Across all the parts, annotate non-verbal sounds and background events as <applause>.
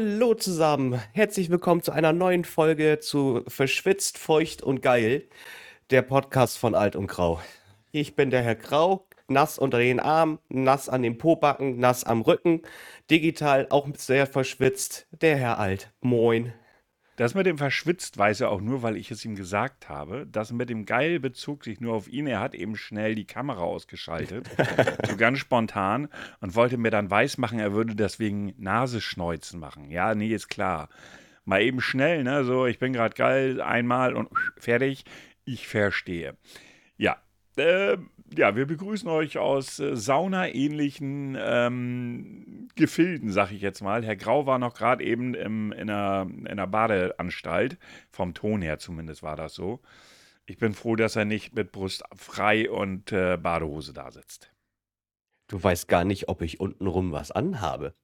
Hallo zusammen, herzlich willkommen zu einer neuen Folge zu Verschwitzt, Feucht und Geil, der Podcast von Alt und Grau. Ich bin der Herr Grau, nass unter den Armen, nass an den Pobacken, nass am Rücken, digital auch sehr verschwitzt, der Herr Alt. Moin. Das mit dem verschwitzt weiß er auch nur, weil ich es ihm gesagt habe. Das mit dem Geil bezog sich nur auf ihn. Er hat eben schnell die Kamera ausgeschaltet, <laughs> so ganz spontan, und wollte mir dann weismachen, er würde deswegen Nasenschneuzen machen. Ja, nee, ist klar. Mal eben schnell, ne? So, ich bin gerade geil, einmal und fertig. Ich verstehe. Ja, äh, ja, wir begrüßen euch aus äh, Sauna-ähnlichen ähm, Gefilden, sag ich jetzt mal. Herr Grau war noch gerade eben im, in, einer, in einer Badeanstalt, vom Ton her zumindest war das so. Ich bin froh, dass er nicht mit Brust frei und äh, Badehose da sitzt. Du weißt gar nicht, ob ich untenrum was anhabe.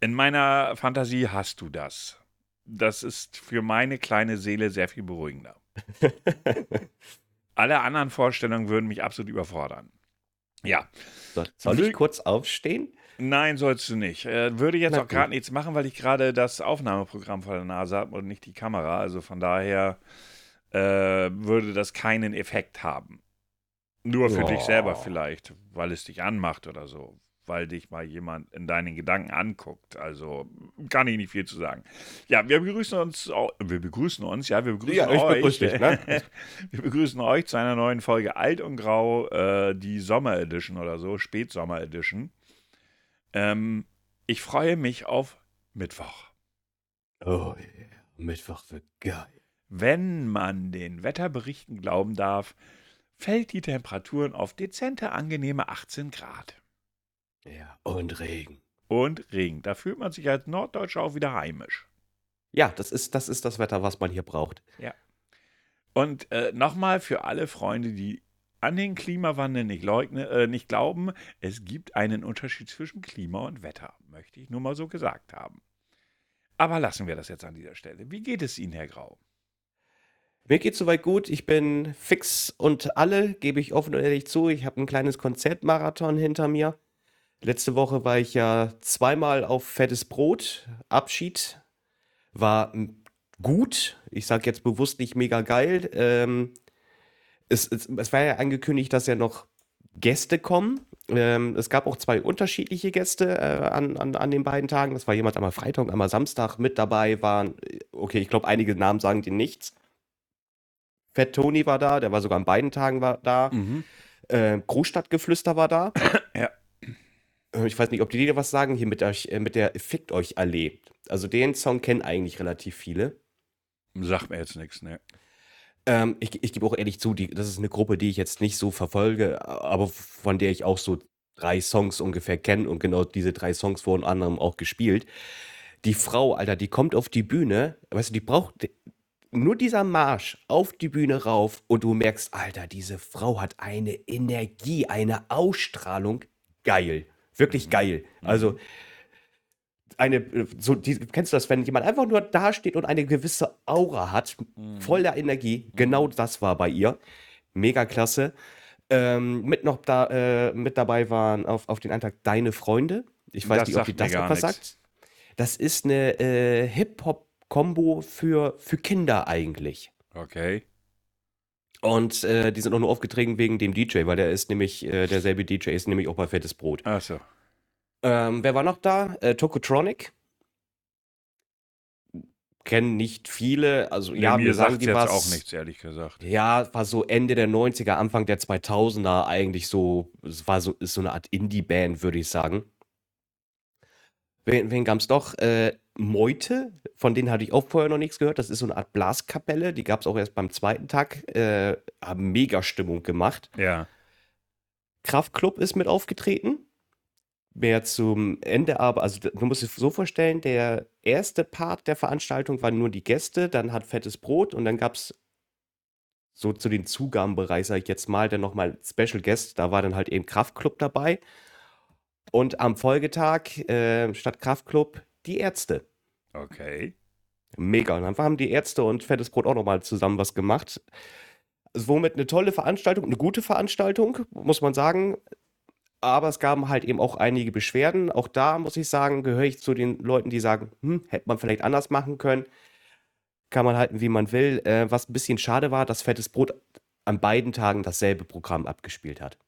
In meiner Fantasie hast du das. Das ist für meine kleine Seele sehr viel beruhigender. <laughs> Alle anderen Vorstellungen würden mich absolut überfordern. Ja. So, soll ich kurz aufstehen? Nein, sollst du nicht. Äh, würde jetzt Na auch gerade nichts machen, weil ich gerade das Aufnahmeprogramm vor der Nase habe und nicht die Kamera. Also von daher äh, würde das keinen Effekt haben. Nur für oh. dich selber vielleicht, weil es dich anmacht oder so weil dich mal jemand in deinen Gedanken anguckt. Also kann ich nicht viel zu sagen. Ja, wir begrüßen uns, wir begrüßen uns, ja, wir begrüßen ja, euch. Dich, ne? <laughs> wir begrüßen euch zu einer neuen Folge Alt und Grau, äh, die Sommer Edition oder so, Spätsommer Edition. Ähm, ich freue mich auf Mittwoch. Oh, yeah. Mittwoch wird geil. Wenn man den Wetterberichten glauben darf, fällt die Temperaturen auf dezente, angenehme 18 Grad. Ja, und Regen. Und Regen. Da fühlt man sich als Norddeutscher auch wieder heimisch. Ja, das ist das, ist das Wetter, was man hier braucht. Ja. Und äh, nochmal für alle Freunde, die an den Klimawandel nicht, leugnen, äh, nicht glauben, es gibt einen Unterschied zwischen Klima und Wetter, möchte ich nur mal so gesagt haben. Aber lassen wir das jetzt an dieser Stelle. Wie geht es Ihnen, Herr Grau? Mir geht soweit gut. Ich bin fix und alle, gebe ich offen und ehrlich zu. Ich habe ein kleines Konzertmarathon hinter mir. Letzte Woche war ich ja zweimal auf Fettes Brot. Abschied war gut. Ich sage jetzt bewusst nicht mega geil. Ähm, es, es, es, war ja angekündigt, dass ja noch Gäste kommen. Ähm, es gab auch zwei unterschiedliche Gäste äh, an, an, an den beiden Tagen. Das war jemand einmal Freitag, einmal Samstag mit dabei waren. Okay, ich glaube, einige Namen sagen dir nichts. Fett Tony war da, der war sogar an beiden Tagen war da. Mhm. Äh, Großstadtgeflüster war da. ja. Äh, ich weiß nicht, ob die dir was sagen, hier mit, euch, äh, mit der Fickt euch alle. Also den Song kennen eigentlich relativ viele. Sagt mir jetzt nichts, ne? Ähm, ich ich gebe auch ehrlich zu, die, das ist eine Gruppe, die ich jetzt nicht so verfolge, aber von der ich auch so drei Songs ungefähr kenne und genau diese drei Songs wurden anderem auch gespielt. Die Frau, Alter, die kommt auf die Bühne, weißt du, die braucht nur dieser Marsch auf die Bühne rauf und du merkst, Alter, diese Frau hat eine Energie, eine Ausstrahlung, geil. Wirklich geil. Mhm. Also eine, so, die, kennst du das, wenn jemand einfach nur dasteht und eine gewisse Aura hat, mhm. voller Energie, genau das war bei ihr. Mega klasse. Ähm, mit noch da, äh, mit dabei waren auf, auf den Antrag Deine Freunde. Ich weiß das nicht, ob die das etwas sagt. Das ist eine äh, Hip-Hop-Kombo für, für Kinder eigentlich. Okay. Und äh, die sind auch nur aufgetreten wegen dem DJ, weil der ist nämlich, äh, derselbe DJ ist nämlich auch bei Fettes Brot. Ach so. Ähm, wer war noch da? Äh, Tokotronic. Kennen nicht viele. Also, ja, mir sagen die was. auch nichts, ehrlich gesagt. Ja, war so Ende der 90er, Anfang der 2000er eigentlich so. Es war so, ist so eine Art Indie-Band, würde ich sagen. Wen, wen gab es doch? Äh, Meute, von denen hatte ich auch vorher noch nichts gehört. Das ist so eine Art Blaskapelle. Die gab es auch erst beim zweiten Tag. Äh, haben mega Stimmung gemacht. Ja. Kraftklub ist mit aufgetreten. Mehr zum Ende aber, also du musst es so vorstellen, der erste Part der Veranstaltung waren nur die Gäste, dann hat Fettes Brot und dann gab es so zu den Zugabenbereich, sag ich jetzt mal, dann nochmal Special Guest, da war dann halt eben Kraftklub dabei. Und am Folgetag äh, statt Kraftklub die Ärzte. Okay. Mega. Und dann haben die Ärzte und Fettes Brot auch nochmal zusammen was gemacht. Somit eine tolle Veranstaltung, eine gute Veranstaltung, muss man sagen. aber es gab halt eben auch einige Beschwerden. Auch da muss ich sagen, gehöre ich zu den Leuten, die sagen, hm, hätte man vielleicht anders machen können. Kann man halten, wie man will. Äh, was ein bisschen schade war, dass Fettes Brot an beiden Tagen dasselbe Programm abgespielt hat.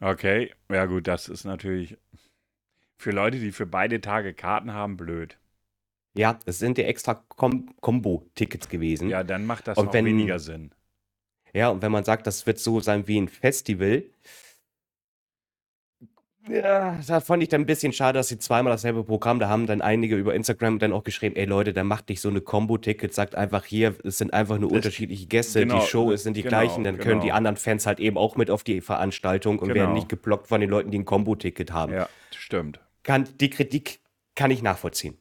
Okay, ja gut, das ist natürlich für Leute, die für beide Tage Karten haben, blöd. Ja, es sind ja extra Kom Combo-Tickets gewesen. Ja, dann macht das Und auch wenn- weniger Sinn. Ja, und wenn man sagt, das wird so sein wie ein Festival, ja, da fand ich dann ein bisschen schade, dass sie zweimal dasselbe Programm, da haben dann einige über Instagram dann auch geschrieben, ey Leute, dann macht nicht so eine Combo-Ticket, sagt einfach hier, es sind einfach nur Das- unterschiedliche Gäste, genau, die Show ist, sind die genau, gleichen, dann können die genau. anderen Fans halt eben auch mit auf die Veranstaltung und werden Genau. nicht geblockt von den Leuten, die ein Combo-Ticket haben. Ja, stimmt. Kann, die Kritik kann ich nachvollziehen.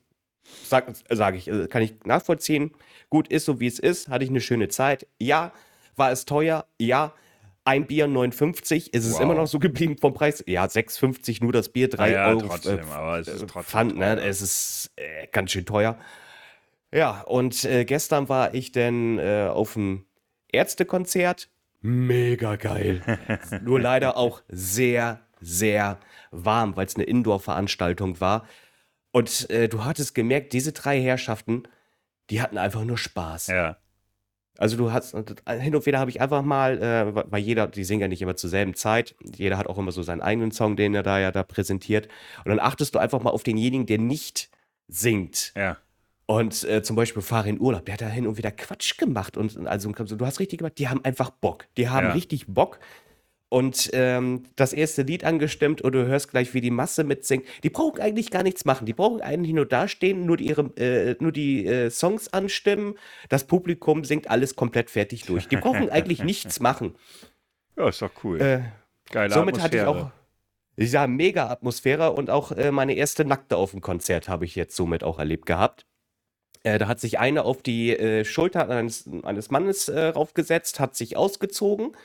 Sag, sag ich, äh, kann ich nachvollziehen. Gut, ist so wie es ist, hatte ich eine schöne Zeit. Ja, war es teuer? Ja. Ein Bier 59, ist es Wow. immer noch so geblieben vom Preis? Ja, 6,50 nur das Bier, 3 ja, Euro trotzdem, äh, aber es ist äh, trotzdem Pfand, ne? teuer. Es ist äh, ganz schön teuer. Ja, und äh, gestern war ich dann äh, auf dem Ärztekonzert. Mega geil. <laughs> Nur leider auch sehr, sehr warm, weil es eine Indoor-Veranstaltung war. Und äh, du hattest gemerkt, diese drei Herrschaften, die hatten einfach nur Spaß. Ja, Also du hast, und hin und wieder habe ich einfach mal, äh, weil jeder, die singen ja nicht immer zur selben Zeit, jeder hat auch immer so seinen eigenen Song, den er da ja da präsentiert. Und dann achtest du einfach mal auf denjenigen, der nicht singt. ja. Und äh, zum Beispiel Fahre in Urlaub, der hat da hin und wieder Quatsch gemacht. Und also du hast richtig gemacht, die haben einfach Bock. Die haben Ja. richtig Bock. Und ähm, das erste Lied angestimmt und du hörst gleich, wie die Masse mitsingt. Die brauchen eigentlich gar nichts machen. Die brauchen eigentlich nur dastehen, nur die, ihre, äh, nur die äh, Songs anstimmen. Das Publikum singt alles komplett fertig durch. Die brauchen eigentlich <laughs> nichts machen. Ja, ist doch cool. Äh, Geile somit hatte ich Atmosphäre. auch ja, mega Atmosphäre und auch äh, meine erste Nackte auf dem Konzert habe ich jetzt somit auch erlebt gehabt. Äh, da hat sich eine auf die äh, Schulter eines, eines Mannes äh, raufgesetzt, hat sich ausgezogen.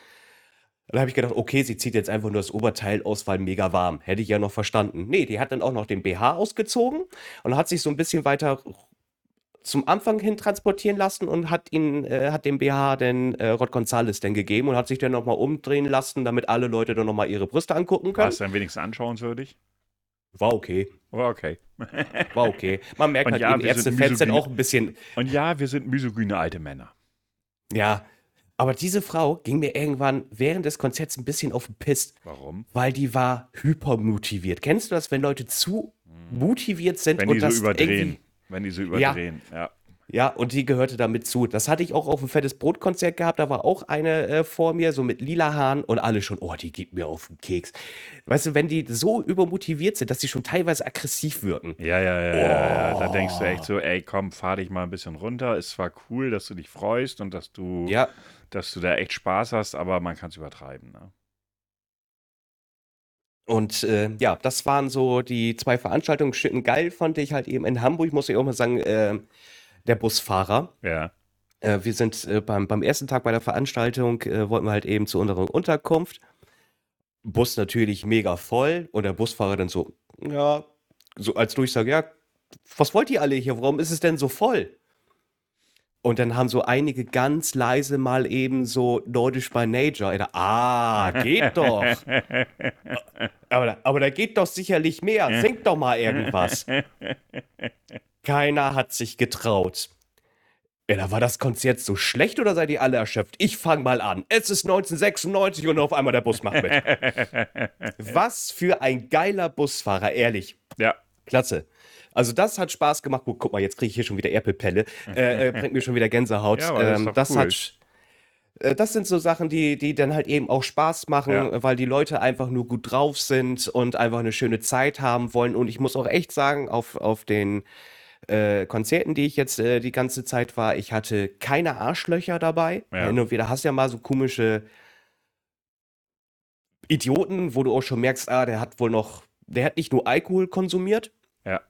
Dann habe ich gedacht, okay, sie zieht jetzt einfach nur das Oberteil aus, weil mega warm. Hätte ich ja noch verstanden. Nee, die hat dann auch noch den BH ausgezogen und hat sich so ein bisschen weiter zum Anfang hin transportieren lassen und hat ihn, äh, hat dem BH den äh, Rod Gonzales dann gegeben und hat sich dann nochmal umdrehen lassen, damit alle Leute dann nochmal ihre Brüste angucken War können. es dann wenigstens anschauenswürdig? War okay, War okay. <laughs> war okay. Man merkt Und halt ja, eben, sind Ärztefans sind misogyne- auch ein bisschen, Und ja, wir sind misogyne alte Männer. ja. Aber diese Frau ging mir irgendwann während des Konzerts ein bisschen auf den Piss, Warum? weil die war hypermotiviert. Kennst du das, wenn Leute zu motiviert sind Wenn und die so das überdrehen. Wenn die so überdrehen, ja. Ja, und die gehörte damit zu. Das hatte ich auch auf dem Fettes Brot-Konzert gehabt. Da war auch eine äh, vor mir, so mit lila Haaren und alle schon, oh, die geht mir auf den Keks. Weißt du, wenn die so übermotiviert sind, dass sie schon teilweise aggressiv wirken. Ja, ja, ja, ja, ja. Da denkst du echt so, ey, komm, fahr dich mal ein bisschen runter. Ist zwar cool, dass du dich freust und dass du, Ja, dass du da echt Spaß hast, aber man kann es übertreiben. Ne? und äh, ja, das waren so die zwei Veranstaltungen. Schön geil fand ich halt eben in Hamburg, muss ich auch mal sagen, äh, der Busfahrer. Ja, Äh, wir sind äh, beim, beim ersten Tag bei der Veranstaltung, äh, wollten wir halt eben zu unserer Unterkunft. Bus natürlich mega voll und der Busfahrer dann so, ja, so als Durchsage, ja, was wollt ihr alle hier? Warum ist es denn so voll? Und dann haben so einige ganz leise mal eben so Nordisch by Nature. Dachte, ah, geht <laughs> doch. aber, da- aber da geht doch sicherlich mehr. Singt doch mal irgendwas. Keiner hat sich getraut. Ja, da war das Konzert so schlecht oder seid ihr alle erschöpft? Ich fang mal an. Es ist 1996 und auf einmal der Bus macht mit. <laughs> Was für ein geiler Busfahrer, ehrlich. ja. Klasse. Also das hat Spaß gemacht. Gut, guck mal, jetzt kriege ich hier schon wieder Erpelpelle. <laughs> Äh, äh, bringt mir schon wieder Gänsehaut. Ja, das ähm, das cool. hat äh, das sind so Sachen, die, die dann halt eben auch Spaß machen, Ja. weil die Leute einfach nur gut drauf sind und einfach eine schöne Zeit haben wollen. Und ich muss auch echt sagen, auf, auf den äh, Konzerten, die ich jetzt äh, die ganze Zeit war, ich hatte keine Arschlöcher dabei. Ja. Hin und wieder hast du ja mal so komische Idioten, wo du auch schon merkst, ah, der hat wohl noch, der hat nicht nur Alkohol konsumiert. Ja.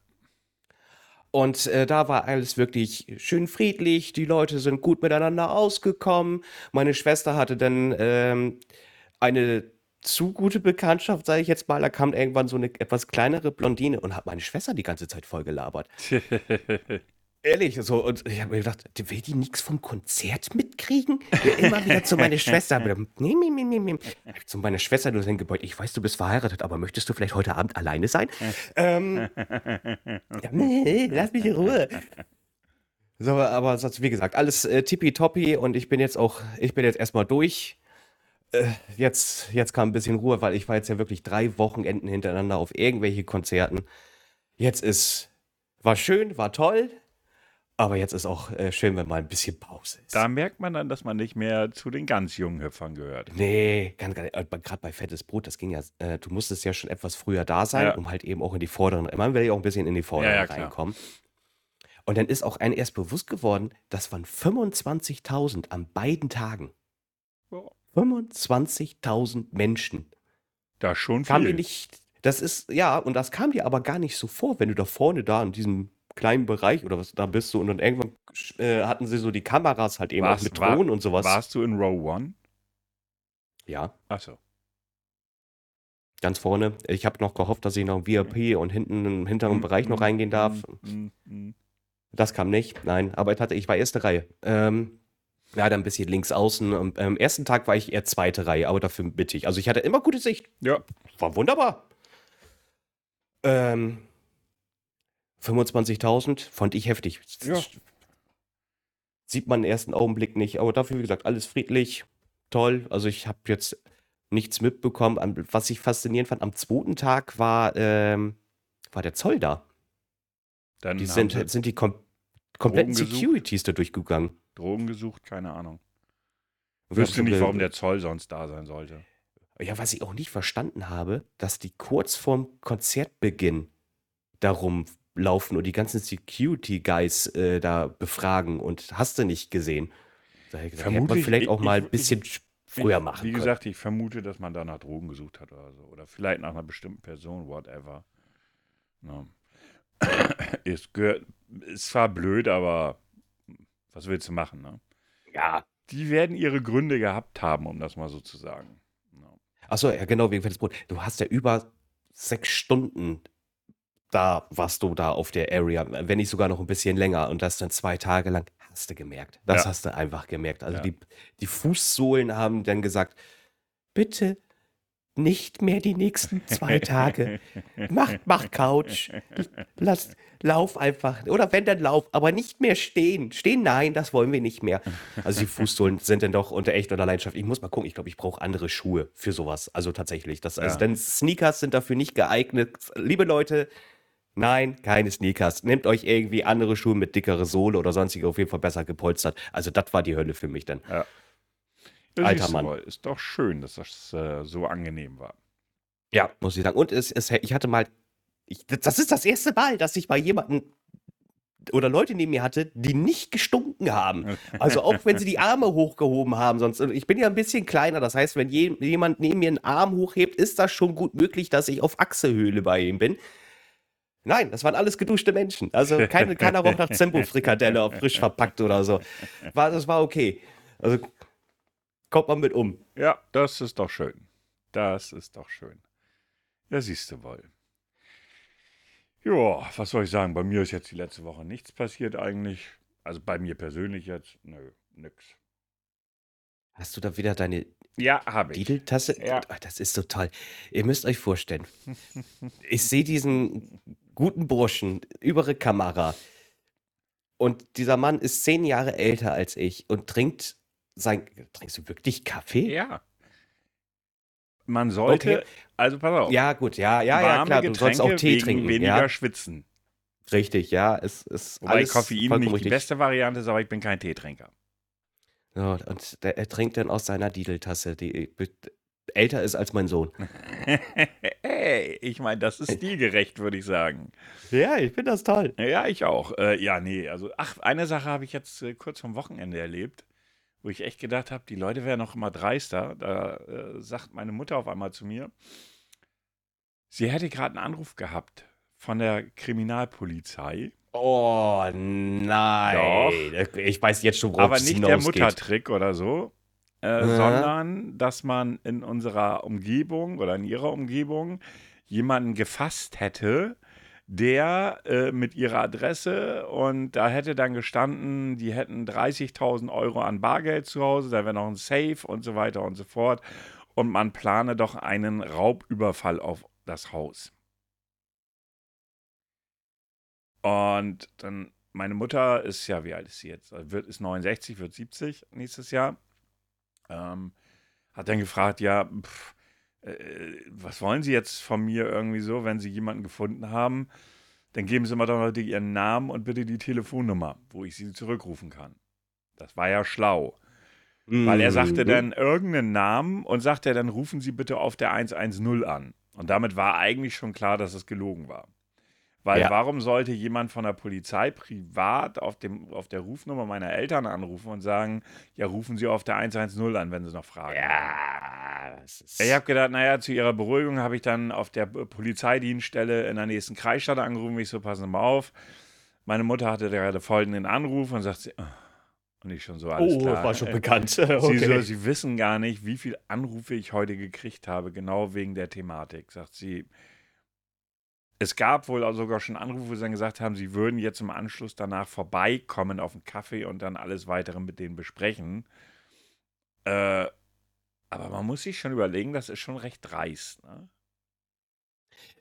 Und äh, da war alles wirklich schön friedlich. Die Leute sind gut miteinander ausgekommen. Meine Schwester hatte dann ähm, eine zu gute Bekanntschaft, sage ich jetzt mal. Da kam irgendwann so eine etwas kleinere Blondine und hat meine Schwester die ganze Zeit voll gelabert. <laughs> Ehrlich, so, und ich habe mir gedacht, will die nichts vom Konzert mitkriegen? Ja, immer wieder zu meiner Schwester. <laughs> Nee, nee, nee, nee, nee. Zu meiner Schwester nur hingebeugt, ich weiß, du bist verheiratet, aber möchtest du vielleicht heute Abend alleine sein? ähm, <laughs> ja, nee, lass mich in Ruhe. So, aber wie gesagt, alles äh, tippitoppi und ich bin jetzt auch, ich bin jetzt erstmal durch. Äh, jetzt, jetzt kam ein bisschen Ruhe, weil ich war jetzt ja wirklich drei Wochenenden hintereinander auf irgendwelche Konzerten. Jetzt ist, war schön, war toll, aber jetzt ist auch äh, schön, wenn mal ein bisschen Pause ist. Da merkt man dann, dass man nicht mehr zu den ganz jungen Hüpfern gehört. Nee, gerade bei Fettes Brot, das ging ja, äh, du musstest ja schon etwas früher da sein, Ja. um halt eben auch in die vorderen, man will ja auch ein bisschen in die vorderen Ja, ja, reinkommen. Und dann ist auch einem erst bewusst geworden, das waren 25.000 an beiden Tagen. Ja. 25.000 Menschen. Da schon Kam dir viel. nicht, das ist, ja, und das kam dir aber gar nicht so vor, wenn du da vorne da in diesem kleinen Bereich oder was da bist du und dann irgendwann äh, hatten sie so die Kameras halt eben auch Warst- mit war- Drohnen und sowas. Warst du in Row One? Ja, Achso. ganz vorne. Ich habe noch gehofft, dass ich noch VIP und hinten im hinteren Bereich noch reingehen darf. Mm, mm, mm. Das kam nicht, nein, aber ich, hatte, ich war erste Reihe. Ähm, ja, dann ein bisschen links außen. Am ähm, ersten Tag war ich eher zweite Reihe, aber dafür mittig. Also ich hatte immer gute Sicht. Ja. War wunderbar. Ähm, 25.000 fand ich heftig. Ja. Sieht man im ersten Augenblick nicht, aber dafür, wie gesagt, alles friedlich, toll. Also ich habe jetzt nichts mitbekommen. Was ich faszinierend fand, am zweiten Tag war, ähm, war der Zoll da. Dann Die sind, sind die kom kompletten Drogen gesucht? Securities da durchgegangen. Drogen gesucht, keine Ahnung. Wüsste nicht, warum der Zoll sonst da sein sollte. Ja, was ich auch nicht verstanden habe, dass die kurz vorm Konzertbeginn darum laufen und die ganzen Security-Guys äh, da befragen und hast du nicht gesehen. Da hätte man vielleicht auch ich- mal ein bisschen früher ich, machen Wie können. gesagt, ich vermute, dass man da nach Drogen gesucht hat oder so. Oder vielleicht nach einer bestimmten Person, whatever. Ja. <coughs> ist, gehört, ist zwar blöd, aber was willst du machen, ne? Ja. Die werden ihre Gründe gehabt haben, um das mal so zu sagen. Ja. Achso, ja genau, wegen fettes Brot. Du hast ja über sechs Stunden da warst du da auf der Area, wenn nicht sogar noch ein bisschen länger und das dann zwei Tage lang, hast du gemerkt. Das Ja. hast du einfach gemerkt. Also Ja. die, die Fußsohlen haben dann gesagt, bitte nicht mehr die nächsten zwei <laughs> Tage. Mach, mach Couch. Lass, lauf einfach. Oder wenn, dann lauf. Aber nicht mehr stehen. Stehen, nein, das wollen wir nicht mehr. Also die Fußsohlen sind dann doch unter echt oder Leidenschaft. Ich muss mal gucken. Ich glaube, ich brauche andere Schuhe für sowas. Also tatsächlich. Das, also Ja. denn Sneakers sind dafür nicht geeignet. Liebe Leute, nein, keine Sneakers. Nehmt euch irgendwie andere Schuhe mit dickere Sohle oder sonstige auf jeden Fall besser gepolstert. Also das war die Hölle für mich dann. Ja, Alter siehst du Mann. mal, Ist doch schön, dass das äh, so angenehm war. Ja, muss ich sagen. Und es, es, ich hatte mal, ich, das ist das erste Mal, dass ich bei jemanden oder Leute neben mir hatte, die nicht gestunken haben. <laughs> Also auch wenn sie die Arme hochgehoben haben, sonst. Ich bin ja ein bisschen kleiner, das heißt, wenn je, jemand neben mir einen Arm hochhebt, ist das schon gut möglich, dass ich auf Achsehöhle bei ihm bin. Nein, das waren alles geduschte Menschen. Also keine, keiner roch nach Zembo-Frikadelle frisch verpackt oder so. War, das war okay. Also kommt man mit um. Ja, das ist doch schön. Das ist doch schön. Ja, siehst du wohl. Ja, was soll ich sagen? Bei mir ist jetzt die letzte Woche nichts passiert eigentlich. Also bei mir persönlich jetzt, nö, nix. Hast du da wieder deine Ja, habe ich. Dideltasse? Ja. Ach, Das ist so toll. Ihr müsst euch vorstellen. Ich sehe diesen guten Burschen über die Kamera. Und dieser Mann ist zehn Jahre älter als ich und trinkt sein. Trinkst du wirklich Kaffee? Ja. Man sollte, Okay. also pass auf, Ja, gut, ja, ja, ja, klar. Du Getränke sollst auch Tee trinken. weniger Ja, schwitzen. richtig, ja. Es ist Wobei alles Koffein nicht die richtig. beste Variante ist, aber ich bin kein Teetrinker. Ja, und der, er trinkt dann aus seiner Dideltasse, die älter ist als mein Sohn. <laughs> Hey, ich meine, das ist stilgerecht, würde ich sagen. Ja, ich finde das toll. Ja, ich auch. Äh, ja, nee, also, ach, eine Sache habe ich jetzt äh, kurz vom Wochenende erlebt, wo ich echt gedacht habe, die Leute wären noch immer dreister. Da äh, sagt meine Mutter auf einmal zu mir, sie hätte gerade einen Anruf gehabt von der Kriminalpolizei, Oh nein. Ich weiß jetzt schon, aber es nicht der. Muttertrick oder so, äh, Ja. sondern dass man in unserer Umgebung oder in ihrer Umgebung jemanden gefasst hätte, der äh, mit ihrer Adresse und da hätte dann gestanden, die hätten 30.000 Euro an Bargeld zu Hause, da wäre noch ein Safe und so weiter und so fort. Und man plane doch einen Raubüberfall auf das Haus. Und dann, meine Mutter ist ja, wie alt ist sie jetzt? Wird, ist 69, wird 70 nächstes Jahr. Ähm, hat dann gefragt, ja, pff, äh, was wollen Sie jetzt von mir irgendwie so, wenn Sie jemanden gefunden haben? Dann geben Sie mir doch noch Ihren Namen und bitte die Telefonnummer, wo ich Sie zurückrufen kann. Das war ja schlau. Mhm. Weil er mhm. sagte dann irgendeinen Namen und sagte dann, rufen Sie bitte auf der 110 an. Und damit war eigentlich schon klar, dass es gelogen war. Weil ja. warum sollte jemand von der Polizei privat auf, dem, auf der Rufnummer meiner Eltern anrufen und sagen, ja, rufen Sie auf der 110 an, wenn Sie noch fragen? Ja, das ist. Ich habe gedacht, naja, zu Ihrer Beruhigung habe ich dann auf der Polizeidienststelle in der nächsten Kreisstadt angerufen. Ich so, passen Sie mal auf. Meine Mutter hatte gerade folgenden Anruf und sagt sie, oh. und ich schon so alles oh, klar. war schon äh, bekannt. okay. <laughs> sie, so, sie wissen gar nicht, wie viele Anrufe ich heute gekriegt habe, genau wegen der Thematik. Sagt sie, es gab wohl auch sogar schon Anrufe, wo sie dann gesagt haben, sie würden jetzt im Anschluss danach vorbeikommen auf einen Kaffee und dann alles weitere mit denen besprechen. Äh, aber man muss sich schon überlegen, das ist schon recht dreist. Ne?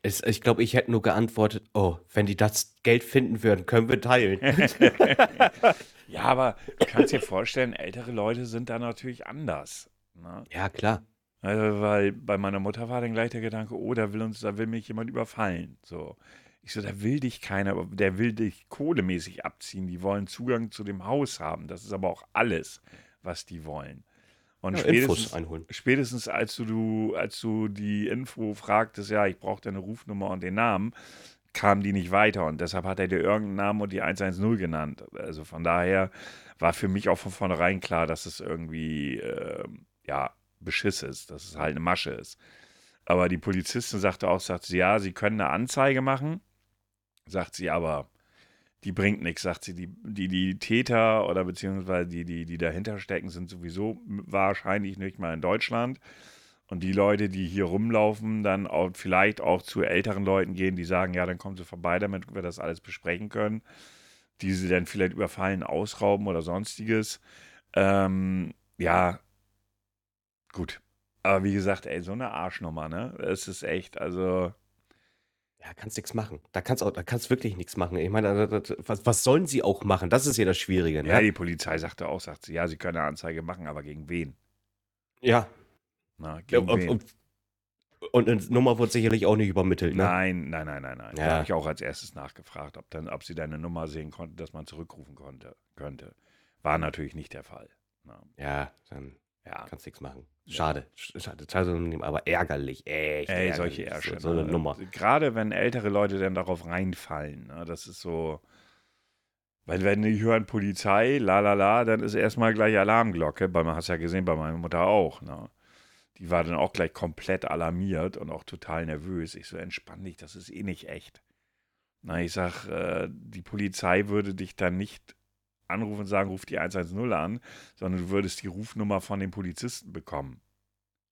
Es, ich glaube, ich hätte nur geantwortet, oh, wenn die das Geld finden würden, können wir teilen. <laughs> ja, aber du kannst dir vorstellen, ältere Leute sind da natürlich anders. Ne? Ja, klar. Also, weil bei meiner Mutter war dann gleich der Gedanke, oh, da will uns, da will mich jemand überfallen. So. Ich so, da will dich keiner, der will dich kohlemäßig abziehen. Die wollen Zugang zu dem Haus haben. Das ist aber auch alles, was die wollen. Und ja, spätestens, spätestens als du, als du die Info fragtest, ja, ich brauche deine Rufnummer und den Namen, kam die nicht weiter. Und deshalb hat er dir irgendeinen Namen und die 110 genannt. Also von daher war für mich auch von vornherein klar, dass es irgendwie, äh, ja, Beschiss ist, dass es halt eine Masche ist. Aber die Polizistin sagte auch, sagt sie, ja, sie können eine Anzeige machen. Sagt sie, aber die bringt nichts, sagt sie. Die, die, die Täter oder beziehungsweise die, die, die dahinter stecken, sind sowieso wahrscheinlich nicht mal in Deutschland. Und die Leute, die hier rumlaufen, dann auch vielleicht auch zu älteren Leuten gehen, die sagen, ja, dann kommen sie vorbei, damit wir das alles besprechen können. Die sie dann vielleicht überfallen, ausrauben oder sonstiges. Ähm, ja, Gut. Aber wie gesagt, ey, so eine Arschnummer, ne? Es ist echt, also. Ja, kannst nichts machen. Da kannst auch, da kannst wirklich nichts machen. Ich meine, was, was sollen sie auch machen? Das ist ja das Schwierige, ne? Ja, die Polizei sagte auch, sagt sie, ja, sie können eine Anzeige machen, aber gegen wen? Ja. Na, gegen und, wen? Und, und eine Nummer wird sicherlich auch nicht übermittelt, ne? Nein, nein, nein, nein, nein. Ja. Da habe ich auch als erstes nachgefragt, ob, dann, ob sie deine Nummer sehen konnten, dass man zurückrufen konnte, könnte. War natürlich nicht der Fall. Na. Ja, dann ja. Kannst nichts machen. Schade. Schade. Aber ärgerlich. Echt. Ey, ärgerlich. solche Ärsche. So, so eine ne? Nummer. Gerade wenn ältere Leute dann darauf reinfallen. Ne? Das ist so. Weil wenn die hören Polizei, la la la, dann ist erstmal gleich Alarmglocke. Man hat es ja gesehen bei meiner Mutter auch. Ne? Die war dann auch gleich komplett alarmiert und auch total nervös. Ich so, entspann dich, das ist eh nicht echt. Na, ich sag, äh, die Polizei würde dich dann nicht anrufen und sagen, ruf die 110 an, sondern du würdest die Rufnummer von dem Polizisten bekommen.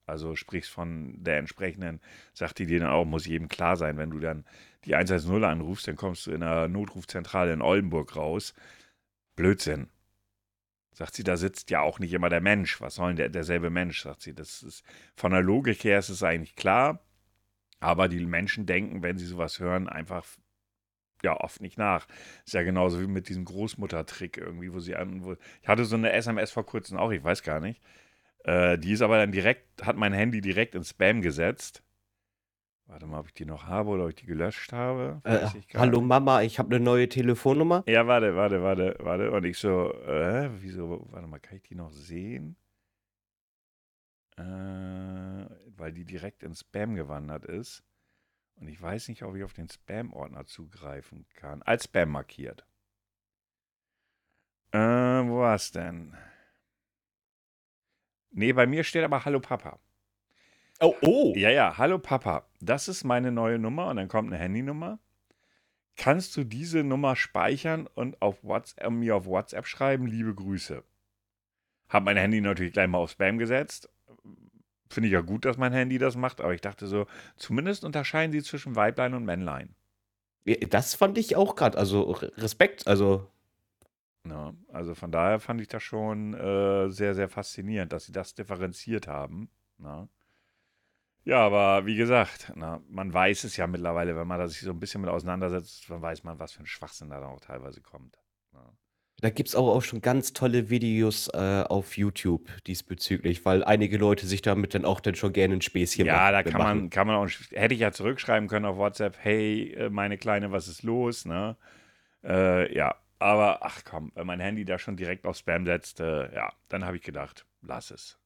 Also sprichst von der entsprechenden, sagt die dir dann auch, muss jedem klar sein, wenn du dann die 110 anrufst, dann kommst du in der Notrufzentrale in Oldenburg raus. Blödsinn. Sagt sie, da sitzt ja auch nicht immer der Mensch. Was soll denn der, derselbe Mensch, sagt sie. Das ist, von der Logik her ist es eigentlich klar, aber die Menschen denken, wenn sie sowas hören, einfach ja oft nicht nach. Ist ja genauso wie mit diesem Großmutter-Trick irgendwie, wo sie an. Wo, ich hatte so eine SMS vor kurzem auch, ich weiß gar nicht. Äh, die ist aber dann direkt, hat mein Handy direkt in Spam gesetzt. Warte mal, ob ich die noch habe oder ob ich die gelöscht habe. Äh, hallo Mama, ich habe eine neue Telefonnummer. Ja, warte, warte, warte, warte. Und ich so, äh, wieso, warte mal, kann ich die noch sehen? Äh, weil die direkt in Spam gewandert ist. Und ich weiß nicht, ob ich auf den Spam-Ordner zugreifen kann. Als Spam markiert. Äh, wo war es denn? Nee, bei mir steht aber Hallo Papa. Oh, oh. Ja, ja, Hallo Papa. Das ist meine neue Nummer und dann kommt eine Handynummer. Kannst du diese Nummer speichern und auf WhatsApp, mir auf WhatsApp schreiben? Liebe Grüße. Hab mein Handy natürlich gleich mal auf Spam gesetzt Finde ich ja gut, dass mein Handy das macht, aber ich dachte so, zumindest unterscheiden sie zwischen Weiblein und Männlein. Das fand ich auch gerade, also Respekt, also Ja, also von daher fand ich das schon äh, sehr, sehr faszinierend, dass sie das differenziert haben. Na? Ja, aber wie gesagt, na, man weiß es ja mittlerweile, wenn man sich so ein bisschen mit auseinandersetzt, dann weiß man, was für ein Schwachsinn da auch teilweise kommt. Da gibt's auch auch schon ganz tolle Videos, äh, auf YouTube diesbezüglich, weil einige Leute sich damit dann auch dann schon gerne 'n Späßchen Ja, mach da kann machen. man kann man auch hätte ich ja zurückschreiben können auf WhatsApp: „Hey, äh, meine Kleine, was ist los?“, ne? Äh, ja, aber ach komm, wenn mein Handy da schon direkt auf Spam setzt, äh, ja, dann habe ich gedacht: „Lass es.“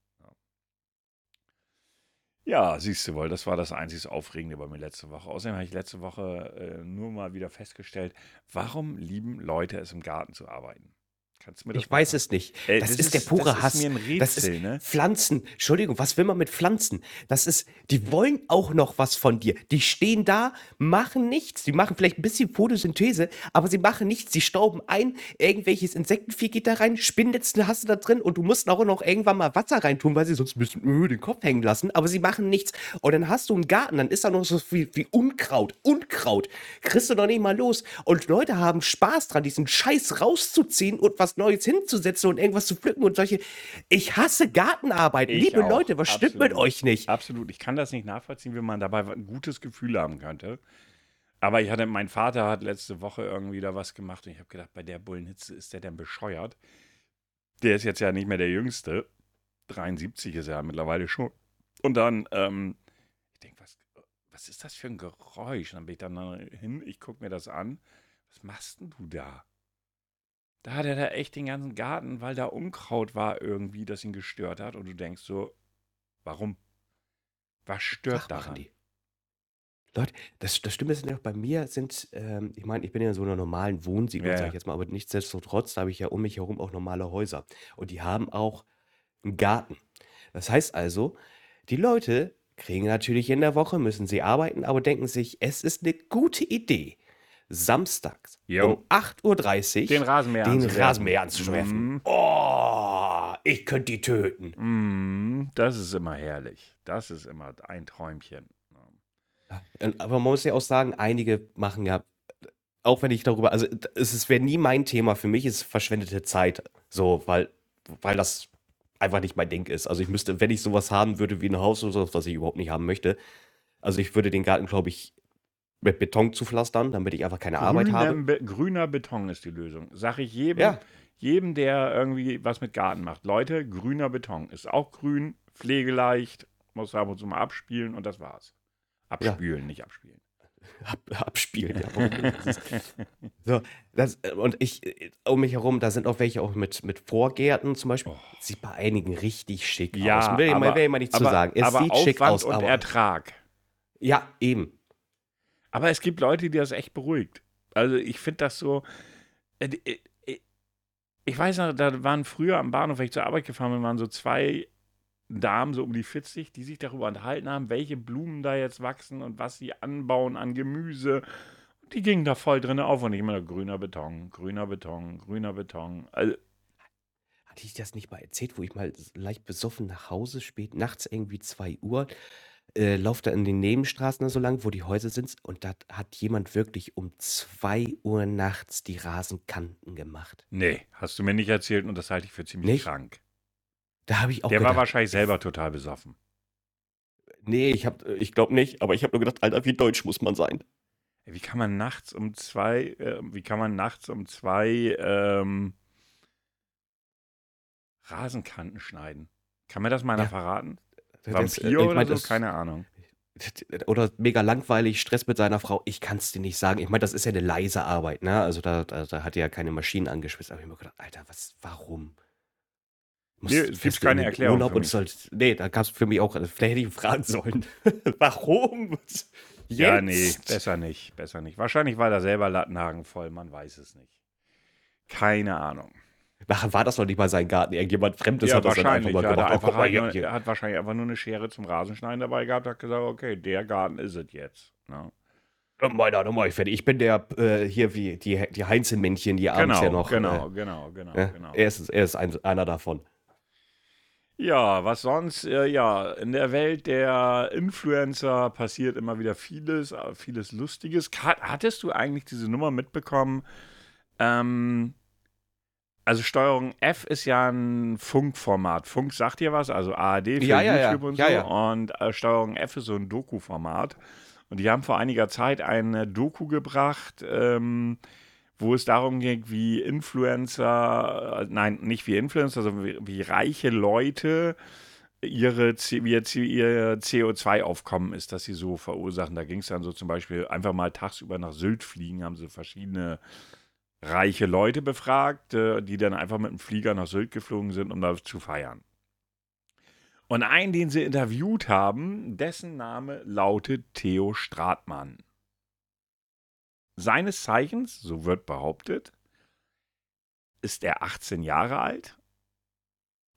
Ja, siehst du wohl, das war das einzig Aufregende bei mir letzte Woche. Außerdem habe ich letzte Woche äh, nur mal wieder festgestellt, warum lieben Leute es im Garten zu arbeiten? Kannst du mir das Ich mal weiß es nicht. Äh, Das das ist der ist, das pure ist Hass. mir ein Das ist Rätsel, ne? Pflanzen. Entschuldigung, was will man mit Pflanzen? Das ist, die wollen auch noch was von dir. Die stehen da, machen nichts. Die machen vielleicht ein bisschen Photosynthese, aber sie machen nichts. Sie stauben ein, irgendwelches Insektenvieh geht da rein, Spinnnetzen hast du da drin und du musst auch noch irgendwann mal Wasser reintun, weil sie sonst ein bisschen öh, den Kopf hängen lassen, aber sie machen nichts. Und dann hast du einen Garten, dann ist da noch so viel wie Unkraut. Unkraut. Kriegst du doch nicht mal los. Und Leute haben Spaß dran, diesen Scheiß rauszuziehen und was Neues hinzusetzen und irgendwas zu pflücken und solche. Ich hasse Gartenarbeit. Ich Liebe auch, Leute, was stimmt mit absolut. euch nicht? Absolut. Ich kann das nicht nachvollziehen, wie man dabei ein gutes Gefühl haben könnte. Aber ich hatte, mein Vater hat letzte Woche irgendwie da was gemacht und ich habe gedacht, bei der Bullenhitze ist der denn bescheuert? Der ist jetzt ja nicht mehr der Jüngste. 73 ist er ja mittlerweile schon. Und dann, ähm, ich denke, was, was ist das für ein Geräusch? Und dann bin ich dann hin, ich gucke mir das an. Was machst denn du da? Da hat er da echt den ganzen Garten, weil da Unkraut war irgendwie, das ihn gestört hat. Und du denkst so, warum? Was stört Sag, daran? die. Leute, das, das Stimme ist ja bei mir sind, ähm, ich meine, ich bin ja in so einer normalen Wohnsiedlung, Ja, sage ja. ich jetzt mal, aber nichtsdestotrotz, da habe ich ja um mich herum auch normale Häuser. Und die haben auch einen Garten. Das heißt also, die Leute kriegen natürlich in der Woche, müssen sie arbeiten, aber denken sich, es ist eine gute Idee, samstags Jo. um 8.30 Uhr Den Rasenmäher den anzuwerfen. Rasenmäher anzuschwerfen. Mhm. Oh, ich könnte die töten. Mm, das ist immer herrlich. Das ist immer ein Träumchen. Aber man muss ja auch sagen, einige machen ja, auch wenn ich darüber, also es wäre nie mein Thema, für mich ist verschwendete Zeit, so, weil, weil das einfach nicht mein Ding ist. Also ich müsste, wenn ich sowas haben würde wie ein Haus oder so, was ich überhaupt nicht haben möchte, also ich würde den Garten, glaube ich, mit Beton zupflastern, damit ich einfach keine Arbeit Grüner, habe. Be grüner Beton ist die Lösung. Sag ich jedem, Ja. jedem, der irgendwie was mit Garten macht. Leute, grüner Beton ist auch grün, pflegeleicht, muss ab und zu mal abspielen und das war's. Abspülen, nicht abspielen. Ab, abspielen, ja. Das ist- <laughs> so, das, und ich, um mich herum, da sind auch welche auch mit, mit Vorgärten zum Beispiel. Oh. Sieht bei einigen richtig schick Ja, aus. Will, aber, will ich mal nicht zu aber, sagen. Es aber sieht Aufwand schick aus, und aber. Ertrag. Ja, eben. Aber es gibt Leute, die das echt beruhigt. Also ich finde das so. äh, äh, äh, Ich weiß noch, da waren früher am Bahnhof, wenn ich zur Arbeit gefahren bin, waren so zwei Damen, so um die 40, die sich darüber unterhalten haben, welche Blumen da jetzt wachsen und was sie anbauen an Gemüse. Die gingen da voll drin auf und ich immer grüner Beton, grüner Beton, grüner Beton. Also, Hatte ich das nicht mal erzählt, wo ich mal leicht besoffen nach Hause, spät nachts irgendwie 2 Uhr, äh, laufe da in den Nebenstraßen da so lang, wo die Häuser sind, und da hat jemand wirklich um 2 Uhr nachts die Rasenkanten gemacht. nee, hast du mir nicht erzählt und das halte ich für ziemlich Nicht? krank. Da habe ich auch Der war gedacht, wahrscheinlich selber total besoffen. nee, ich, hab- ich glaube nicht, aber ich habe nur gedacht, Alter, wie deutsch muss man sein? Wie kann man nachts um zwei, äh, wie kann man nachts um zwei ähm, Rasenkanten schneiden? Kann mir das mal einer Ja, verraten? Das, Vampir äh, ich oder mein, so? das, Keine Ahnung. <laughs> oder mega langweilig, Stress mit seiner Frau. Ich kann es dir nicht sagen. Ich meine, das ist ja eine leise Arbeit, ne? Also da, da, da hat er ja keine Maschinen angeschwitzt. Aber ich habe mir gedacht, Alter, was, warum? Nee, Musst- es gibt keine Erklärung Urlaub für und sollst, nee, da gab es für mich auch, vielleicht hätte ich ihn fragen sollen. <laughs> warum? Ja, nee, Jetzt? besser nicht, besser nicht. Wahrscheinlich war da selber Lattenhagen voll, man weiß es nicht. Keine Ahnung. Nachher war das noch nicht mal sein Garten. Irgendjemand Fremdes ja, hat das dann einfach mal Ja, gemacht. da Oh, einfach mal hier, hier. er hat wahrscheinlich einfach nur eine Schere zum Rasenschneiden dabei gehabt, hat gesagt, okay, der Garten ist es jetzt. Ne? Meiner Nummer, ich, ich bin der, äh, hier wie die, die Heinzelmännchen, die abends Genau, ja noch. genau, Äh, genau, genau, ja, genau. Er ist, er ist ein, einer davon. Ja, was sonst? Äh, ja, in der Welt der Influencer passiert immer wieder vieles, äh, vieles Lustiges. Hattest du eigentlich diese Nummer mitbekommen? Ähm, also Steuerung F ist ja ein Funkformat. Funk sagt dir was, also ARD für Ja, ja, ja. YouTube und so. ja. Und äh, Steuerung F ist so ein Doku-Format. Und die haben vor einiger Zeit eine Doku gebracht, ähm, wo es darum ging, wie Influencer, äh, nein, nicht wie Influencer, sondern wie, wie reiche Leute ihre, ihr CO2-Aufkommen ist, das sie so verursachen. Da ging es dann so zum Beispiel einfach mal tagsüber nach Sylt fliegen, haben sie verschiedene reiche Leute befragt, äh, die dann einfach mit dem Flieger nach Sylt geflogen sind, um da zu feiern. Und einen, den sie interviewt haben, dessen Name lautet Theo Stratmann. Seines Zeichens, so wird behauptet, ist er 18 Jahre alt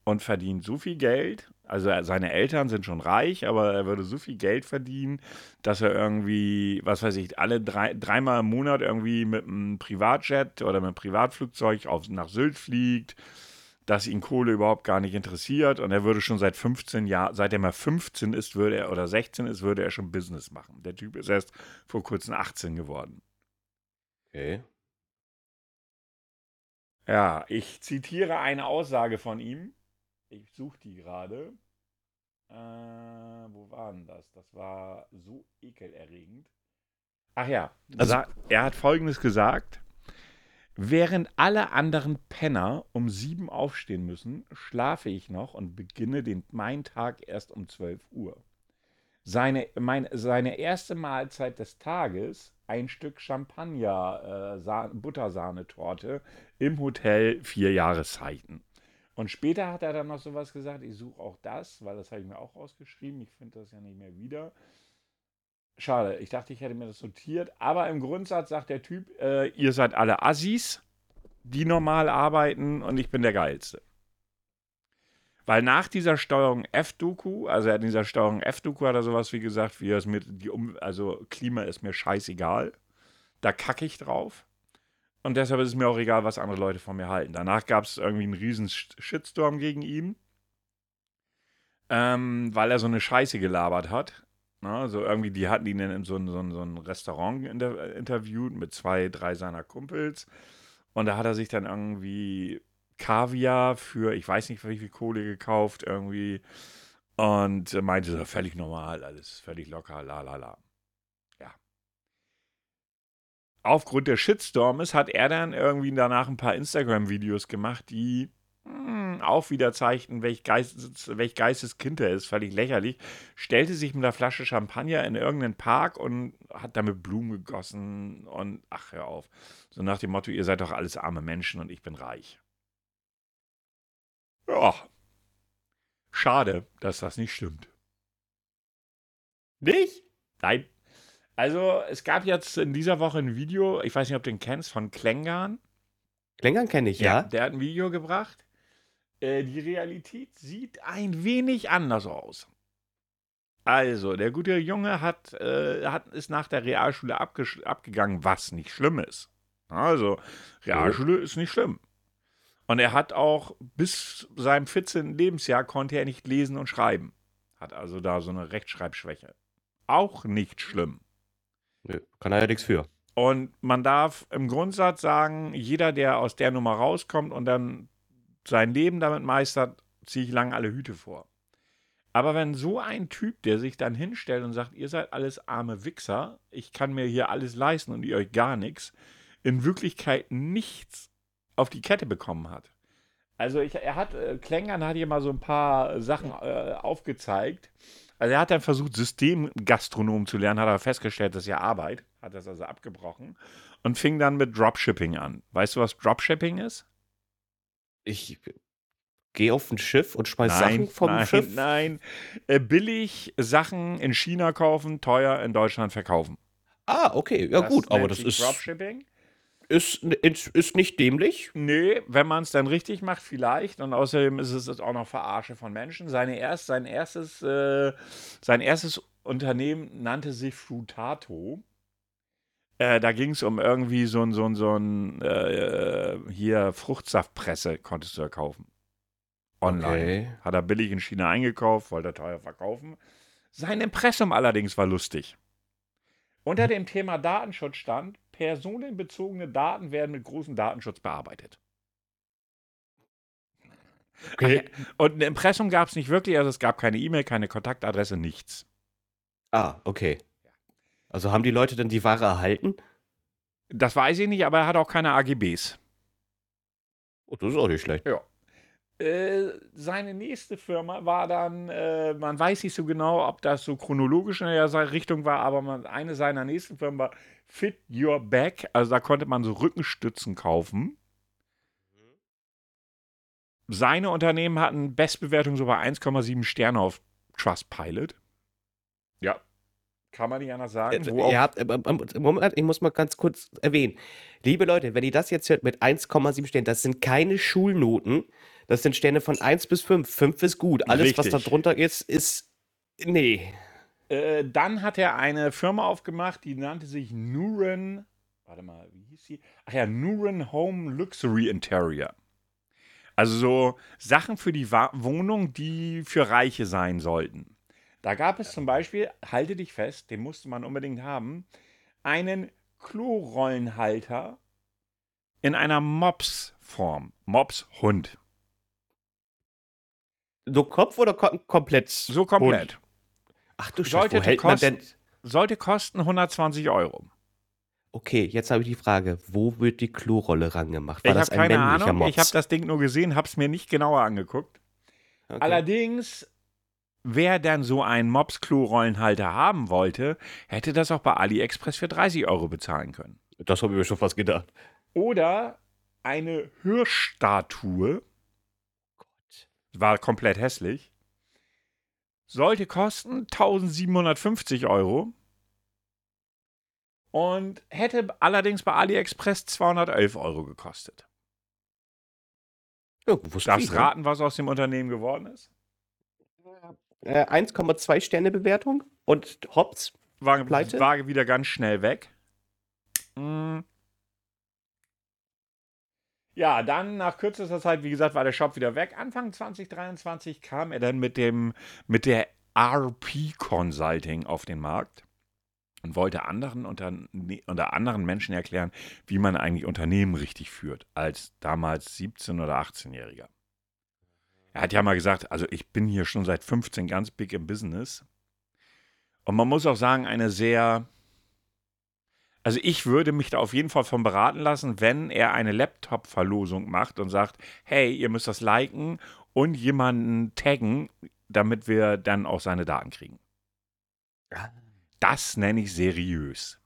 und verdient so viel Geld. Also er- seine Eltern sind schon reich, aber er würde so viel Geld verdienen, dass er irgendwie, was weiß ich, alle drei, dreimal im Monat irgendwie mit einem Privatjet oder mit einem Privatflugzeug auf, nach Sylt fliegt, dass ihn Kohle überhaupt gar nicht interessiert und er würde schon seit 15 Jahren, seit er mal 15 ist, würde er oder 16 ist, würde er schon Business machen. Der Typ ist erst vor kurzem 18 geworden. Okay. Ja, ich zitiere eine Aussage von ihm. Ich suche die gerade. Äh, wo war denn das? Das war so ekelerregend. Ach ja, Also- er hat Folgendes gesagt. Während alle anderen Penner um sieben aufstehen müssen, schlafe ich noch und beginne den, meinen Tag erst um 12 Uhr. Seine, mein, seine erste Mahlzeit des Tages, ein Stück Champagner, äh, Sa- Buttersahnetorte im Hotel vier Jahreszeiten. Und später hat er dann noch sowas gesagt, ich suche auch das, weil das habe ich mir auch rausgeschrieben. Ich finde das ja nicht mehr wieder. Schade, ich dachte, ich hätte mir das notiert. Aber im Grundsatz sagt der Typ, äh, ihr seid alle Assis, die normal arbeiten und ich bin der Geilste. Weil nach dieser Steuerung F-Doku, also in dieser Steuerung F-Doku hat er sowas wie gesagt, wie es mit die um, also Klima ist mir scheißegal. Da kacke ich drauf. Und deshalb ist es mir auch egal, was andere Leute von mir halten. Danach gab es irgendwie einen riesen Sh- Shitstorm gegen ihn. Ähm, weil er so eine Scheiße gelabert hat. Na, so irgendwie, die hatten ihn in so so so ein Restaurant inter interviewt mit zwei, drei seiner Kumpels. Und da hat er sich dann irgendwie Kaviar für, ich weiß nicht, wie viel Kohle gekauft, irgendwie. Und äh, meinte so, völlig normal, alles völlig locker, la la la. Ja. Aufgrund der Shitstorms hat er dann irgendwie danach ein paar Instagram-Videos gemacht, die hm, auch wieder zeigten, welch, Geistes, welch Geisteskind er ist, völlig lächerlich. Stellte sich mit einer Flasche Champagner in irgendeinen Park und hat damit Blumen gegossen und ach, hör auf. So nach dem Motto, ihr seid doch alles arme Menschen und ich bin reich. Ja. Schade, dass das nicht stimmt. Nicht? Nein. Also, es gab jetzt in dieser Woche ein Video, ich weiß nicht, ob du den kennst, von Klängern. Klängern kenne ich, ja. Der hat ein Video gebracht. Äh, die Realität sieht ein wenig anders aus. Also, der gute Junge hat, äh, hat, ist nach der Realschule abgegangen, was nicht schlimm ist. Also, Realschule ist nicht schlimm. Und er hat auch bis seinem 14. Lebensjahr konnte er nicht lesen und schreiben. Hat also da so eine Rechtschreibschwäche. Auch nicht schlimm. Nö, kann er ja nichts für. Und man darf im Grundsatz sagen, jeder, der aus der Nummer rauskommt und dann sein Leben damit meistert, ziehe ich lang alle Hüte vor. Aber wenn so ein Typ, der sich dann hinstellt und sagt, ihr seid alles arme Wichser, ich kann mir hier alles leisten und ihr euch gar nichts, in Wirklichkeit nichts auf die Kette bekommen hat. Also ich, er hat, äh, Klängern hat hier mal so ein paar Sachen äh, aufgezeigt. Also er hat dann versucht, Systemgastronom zu lernen, hat aber festgestellt, das ist ja Arbeit, hat das also abgebrochen und fing dann mit Dropshipping an. Weißt du, was Dropshipping ist? Ich gehe auf ein Schiff und schmeiß Sachen vom nein, Schiff. Nein, äh, billig Sachen in China kaufen, teuer in Deutschland verkaufen. Ah, okay, ja gut, aber das ist, Dropshipping. Ist, ist, ist nicht dämlich. Nee, wenn man es dann richtig macht, vielleicht. Und außerdem ist es auch noch Verarsche von Menschen. Seine erst, sein, erstes, äh, sein erstes Unternehmen nannte sich Frutato. Äh, da ging es um irgendwie so ein, so ein, so ein äh, hier Fruchtsaftpresse konntest du da kaufen. online. Okay. Hat er billig in China eingekauft, wollte er teuer verkaufen. Sein Impressum allerdings war lustig. Unter dem Thema Datenschutz stand, personenbezogene Daten werden mit großem Datenschutz bearbeitet. Okay. Und ein Impressum gab es nicht wirklich, also es gab keine E-Mail, keine Kontaktadresse, nichts. Ah, okay. Also haben die Leute dann die Ware erhalten? Das weiß ich nicht, aber er hat auch keine AGBs. Oh, das ist auch nicht schlecht. Äh, seine nächste Firma war dann, äh, man weiß nicht so genau, ob das so chronologisch in der Richtung war, aber man, eine seiner nächsten Firmen war Fit Your Back. Also da konnte man so Rückenstützen kaufen. Seine Unternehmen hatten Bestbewertung so bei 1,7 Sterne auf Trustpilot. Ja, kann man nicht anders sagen. Äh, Wo auch- Ihr habt, äh, Moment, ich muss mal ganz kurz erwähnen. Liebe Leute, wenn ihr das jetzt hört mit 1,7 Sternen, das sind keine Schulnoten. Das sind Sterne von 1 bis 5. 5 ist gut. Alles, was da Richtig. drunter ist, ist. Nee. Äh, dann hat er eine Firma aufgemacht, die nannte sich Nuren. Warte mal, wie hieß sie? Ach ja, Nuren Home Luxury Interior. Also so Sachen für die Wa Wohnung, die für Reiche sein sollten. Da gab es zum Beispiel, halte dich fest, den musste man unbedingt haben, einen Klorollenhalter in einer Mops-Form. Mops-Hund. So Kopf oder ko komplett? So komplett. Hund? Ach du Scheiße, Sollte wo hält man kosten- denn? Sollte kosten 120 Euro. Okay, jetzt habe ich die Frage, wo wird die Klorolle rangemacht? Ich War das habe ein keine männlicher Ahnung. Mops? Ich habe das Ding nur gesehen, habe es mir nicht genauer angeguckt. Okay. Allerdings, wer dann so einen Mops-Klo-Rollenhalter haben wollte, hätte das auch bei AliExpress für 30 Euro bezahlen können. Das habe ich mir schon fast gedacht. Oder eine Hirschstatue. War komplett hässlich. Sollte kosten 1750 Euro. Und hätte allerdings bei AliExpress 211 Euro gekostet. Irgendwo Darfst kriegen, raten, was aus dem Unternehmen geworden ist? Äh, 1,2 Sterne Bewertung und Hops. War, Pleite? war wieder ganz schnell weg. Mm. Ja, dann nach kürzester Zeit, wie gesagt, war der Shop wieder weg. Anfang 2023 kam er dann mit dem mit der RP Consulting auf den Markt und wollte anderen unter, unter anderen Menschen erklären, wie man eigentlich Unternehmen richtig führt, als damals 17- oder 18-Jähriger. Er hat ja mal gesagt, also ich bin hier schon seit 15 ganz big im Business. Und man muss auch sagen, eine sehr. Also ich würde mich da auf jeden Fall von beraten lassen, wenn er eine Laptop-Verlosung macht und sagt, hey, ihr müsst das liken und jemanden taggen, damit wir dann auch seine Daten kriegen. Das nenne ich seriös.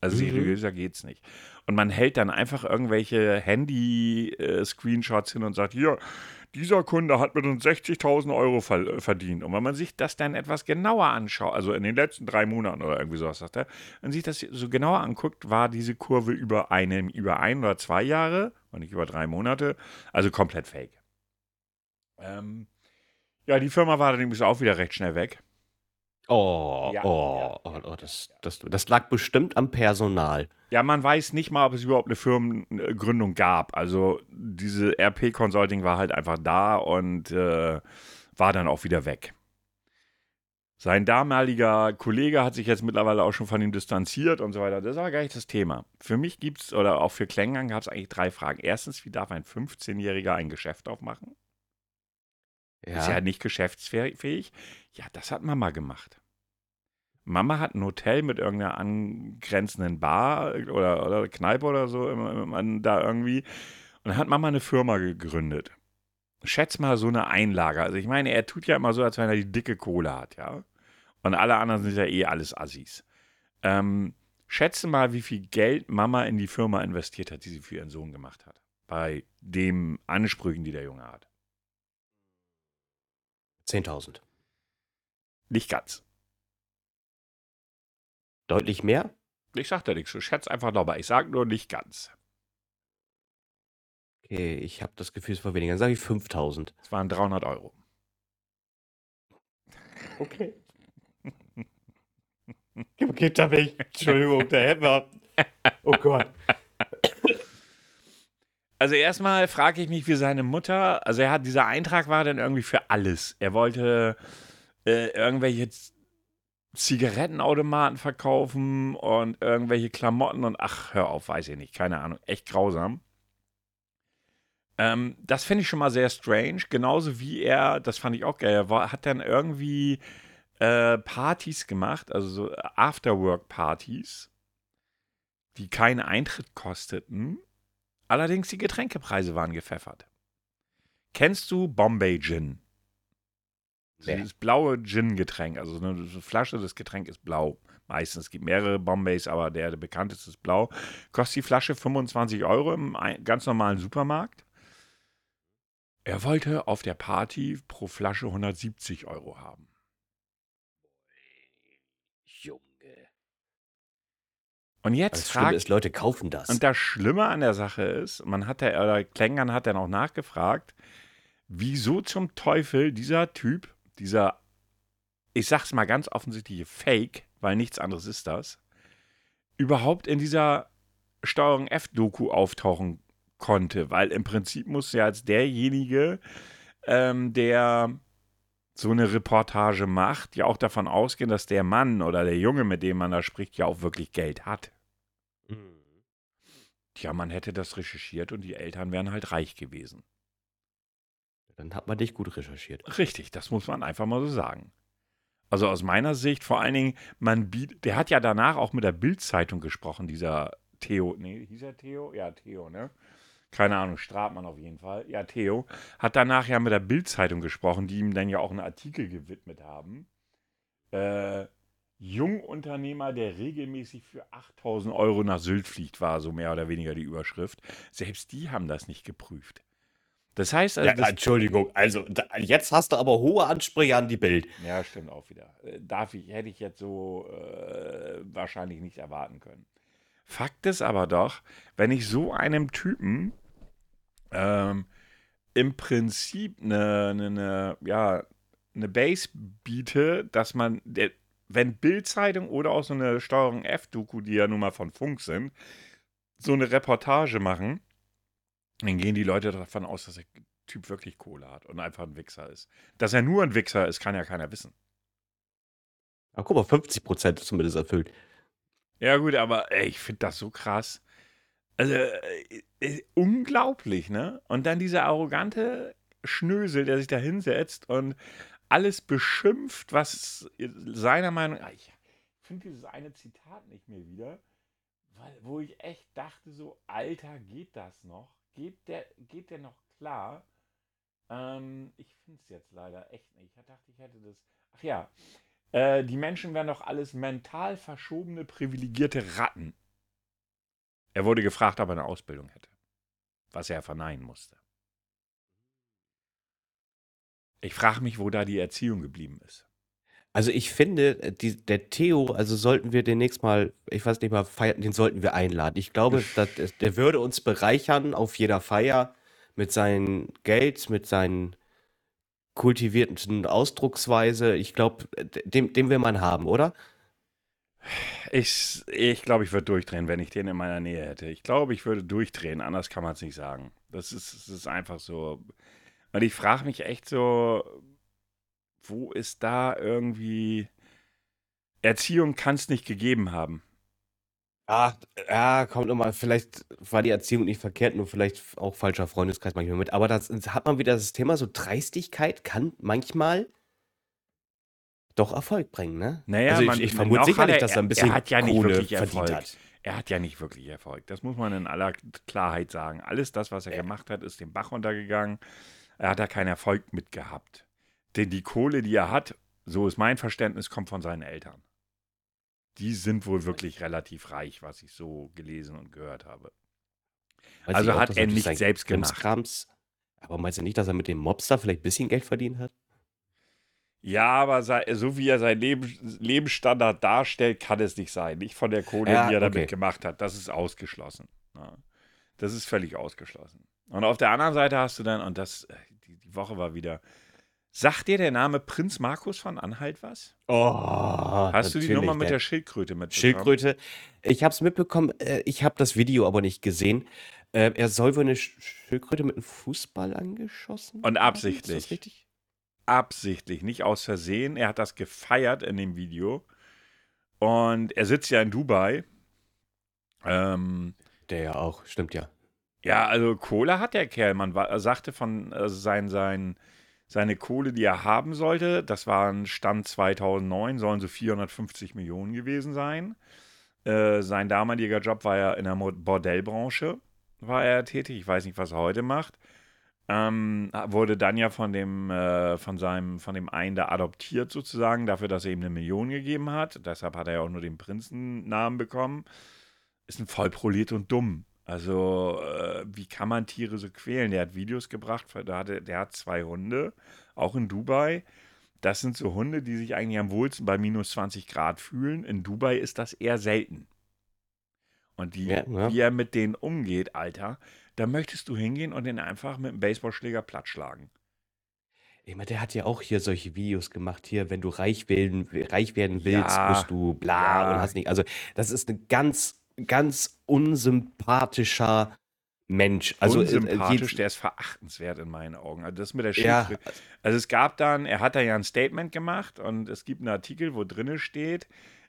Also Mhm. seriöser geht's nicht. Und man hält dann einfach irgendwelche Handy-Screenshots hin und sagt, hier, dieser Kunde hat mit uns 60.000 Euro äh, verdient. Und wenn man sich das dann etwas genauer anschaut, also in den letzten drei Monaten oder irgendwie sowas, sagt er, und sich das so genauer anguckt, war diese Kurve über, eine, über ein oder zwei Jahre und nicht über drei Monate, also komplett fake. Ähm, ja, die Firma war dann übrigens auch wieder recht schnell weg. Oh, Ja, oh, ja, oh, ja, oh das, das, das lag bestimmt am Personal. Ja, man weiß nicht mal, ob es überhaupt eine Firmengründung gab. Also diese RP Consulting war halt einfach da und äh, war dann auch wieder weg. Sein damaliger Kollege hat sich jetzt mittlerweile auch schon von ihm distanziert und so weiter. Das ist aber gar nicht das Thema. Für mich gibt es, oder auch für Klängern gab es eigentlich drei Fragen. Erstens, wie darf ein 15-Jähriger ein Geschäft aufmachen? Ist ja Ja. nicht geschäftsfähig. Ja, das hat Mama gemacht. Mama hat ein Hotel mit irgendeiner angrenzenden Bar oder, oder Kneipe oder so da irgendwie. Und dann hat Mama eine Firma gegründet. Schätz mal so eine Einlage. Also ich meine, er tut ja immer so, als wenn er die dicke Kohle hat, ja. Und alle anderen sind ja eh alles Assis. Ähm, schätze mal, wie viel Geld Mama in die Firma investiert hat, die sie für ihren Sohn gemacht hat. Bei den Ansprüchen, die der Junge hat. 10.000. Nicht ganz. Deutlich mehr? Ich sag da nichts, schätz einfach nochmal. Ich sag nur nicht ganz. Okay, ich habe das Gefühl, es war weniger. Dann sage ich 5.000. Es waren 300 Euro. Okay. Okay, da bin ich. Entschuldigung, der Hämmer. Oh Gott. Also erstmal frage ich mich, wie seine Mutter, also er hat, dieser Eintrag war dann irgendwie für alles. Er wollte äh, irgendwelche Zigarettenautomaten verkaufen und irgendwelche Klamotten und ach, hör auf, weiß ich nicht, keine Ahnung, echt grausam. Ähm, das finde ich schon mal sehr strange, genauso wie er, das fand ich auch geil, er war, hat dann irgendwie äh, Partys gemacht, also so Afterwork-Partys, die keinen Eintritt kosteten, allerdings die Getränkepreise waren gepfeffert. Kennst du Bombay Gin? Dieses blaue Gin-Getränk, also so eine Flasche, das Getränk ist blau. Meistens, es gibt mehrere Bombays, aber der, der bekannteste ist blau. Kostet die Flasche 25 Euro im ganz normalen Supermarkt. Er wollte auf der Party pro Flasche 170 Euro haben. Junge. Und Das jetzt Schlimme fragt ist, Leute kaufen das. Und das Schlimme an der Sache ist, man hat ja, oder Klängern hat dann auch nachgefragt, wieso zum Teufel dieser Typ, dieser, ich sag's mal ganz offensichtliche Fake, weil nichts anderes ist das, überhaupt in dieser Steuerung F-Doku auftauchen konnte, weil im Prinzip muss er als derjenige, ähm, der so eine Reportage macht, ja auch davon ausgehen, dass der Mann oder der Junge, mit dem man da spricht, ja auch wirklich Geld hat. Mhm. Tja, man hätte das recherchiert und die Eltern wären halt reich gewesen. Dann hat man dich gut recherchiert. Richtig, das muss man einfach mal so sagen. Also aus meiner Sicht, vor allen Dingen, man der hat ja danach auch mit der Bild-Zeitung gesprochen, dieser Theo, nee, hieß er Theo? Ja, Theo, ne? Keine Ahnung, Stratmann auf jeden Fall. Ja, Theo hat danach ja mit der Bild-Zeitung gesprochen, die ihm dann ja auch einen Artikel gewidmet haben. Äh, Jungunternehmer, der regelmäßig für 8000 Euro nach Sylt fliegt, war so mehr oder weniger die Überschrift. Selbst die haben das nicht geprüft. Das heißt also, Ja, das, Entschuldigung, also da, jetzt hast du aber hohe Ansprüche an die Bild. Ja, stimmt auch wieder. Äh, Darf ich, hätte ich jetzt so äh, wahrscheinlich nicht erwarten können. Fakt ist aber doch, wenn ich so einem Typen ähm, im Prinzip eine, eine, eine, ja, eine Base biete, dass man, der, wenn Bildzeitung oder auch so eine Steuerung F-Doku, die ja nun mal von Funk sind, so eine Reportage machen, dann gehen die Leute davon aus, dass der Typ wirklich Kohle hat und einfach ein Wichser ist. Dass er nur ein Wichser ist, kann ja keiner wissen. Ach, guck mal, 50 Prozent zumindest erfüllt. Ja, gut, aber ey, ich finde das so krass. Also, äh, äh, unglaublich, ne? Und dann dieser arrogante Schnösel, der sich da hinsetzt und alles beschimpft, was seiner Meinung nach. Ich finde dieses eine Zitat nicht mehr wieder, weil, wo ich echt dachte, so, Alter, geht das noch? Geht der, geht der noch klar? Ähm, ich finde es jetzt leider echt nicht. Ich dachte, ich hätte das. Ach ja, äh, die Menschen wären doch alles mental verschobene, privilegierte Ratten. Er wurde gefragt, ob er eine Ausbildung hätte, was er verneinen musste. Ich frage mich, wo da die Erziehung geblieben ist. Also ich finde, äh, die, der Theo, also sollten wir demnächst mal, ich weiß nicht mal, feiern, den sollten wir einladen. Ich glaube, dass, der würde uns bereichern auf jeder Feier mit seinem Geld, mit seinen kultivierten Ausdrucksweise. Ich glaube, dem, dem will man haben, oder? Ich, ich glaube, ich würde durchdrehen, wenn ich den in meiner Nähe hätte. Ich glaube, ich würde durchdrehen, anders kann man es nicht sagen. Das ist, das ist einfach so. Und ich frage mich echt so, wo ist da irgendwie Erziehung kann es nicht gegeben haben. Ah, ja, kommt nochmal, vielleicht war die Erziehung nicht verkehrt, nur vielleicht auch falscher Freundeskreis manchmal mit. Aber das hat man wieder das Thema, so Dreistigkeit kann manchmal doch Erfolg bringen, ne? Naja, also ich, man, ich vermute sicherlich, er, dass er ein bisschen er hat ja nicht Kohle wirklich verdient Erfolg. hat. Er hat ja nicht wirklich Erfolg. Das muss man in aller Klarheit sagen. Alles das, was er gemacht hat, ist den Bach runtergegangen. Er hat da keinen Erfolg mit gehabt. Denn die Kohle, die er hat, so ist mein Verständnis, kommt von seinen Eltern. Die sind wohl wirklich relativ reich, was ich so gelesen und gehört habe. Weiß Also auch, hat er nicht selbst gemacht. Krimskrams- Aber meinst du nicht, dass er mit dem Mobster vielleicht ein bisschen Geld verdient hat? Ja, aber so wie er seinen Leben, Lebensstandard darstellt, kann es nicht sein. Nicht von der Kohle, Ja, die er damit okay. gemacht hat. Das ist ausgeschlossen. Ja. Das ist völlig ausgeschlossen. Und auf der anderen Seite hast du dann, und das, äh, die, die Woche war wieder. Sagt dir der Name Prinz Markus von Anhalt was? Oh, Hast du die Nummer mit der der Schildkröte mitbekommen? Schildkröte. Ich habe es mitbekommen, äh, ich habe das Video aber nicht gesehen. Äh, er soll wohl eine Sch Schildkröte mit einem Fußball angeschossen Und haben. Ist das absichtlich. richtig? Absichtlich, nicht aus Versehen. Er hat das gefeiert in dem Video. Und er sitzt ja in Dubai. Ähm, Der ja auch, stimmt ja. ja, also Kohle hat der Kerl. Man er sagte von also sein, sein, seine Kohle, die er haben sollte, das war ein Stand 2009, sollen so 450 Millionen gewesen sein. Äh, sein damaliger Job war ja in der Bordellbranche, war er tätig. Ich weiß nicht, was er heute macht. Ähm, wurde dann ja von dem, äh, von seinem, von dem einen da adoptiert sozusagen, dafür, dass er ihm eine Million gegeben hat. Deshalb hat er ja auch nur den Prinzennamen bekommen. Ist ein Vollproliert und dumm. Also, äh, wie kann man Tiere so quälen? Der hat Videos gebracht, da hatte, der hat zwei Hunde, auch in Dubai. Das sind so Hunde, die sich eigentlich am wohlsten bei minus 20 Grad fühlen. In Dubai ist das eher selten. Und die, Ja, ja. wie er mit denen umgeht, Alter, da möchtest du hingehen und den einfach mit einem Baseballschläger plattschlagen. Ich meine, der hat ja auch hier solche Videos gemacht, hier, wenn du reich werden, reich werden willst, Ja, musst du bla und hast nicht. Also, das ist ein ganz, ganz unsympathischer Mensch. Also, äh, äh, Unsympathisch, je- der ist verachtenswert in meinen Augen. Also das mit der Ja. Schildkröte. Also es gab dann, er hat da ja ein Statement gemacht und es gibt einen Artikel, wo drinne steht,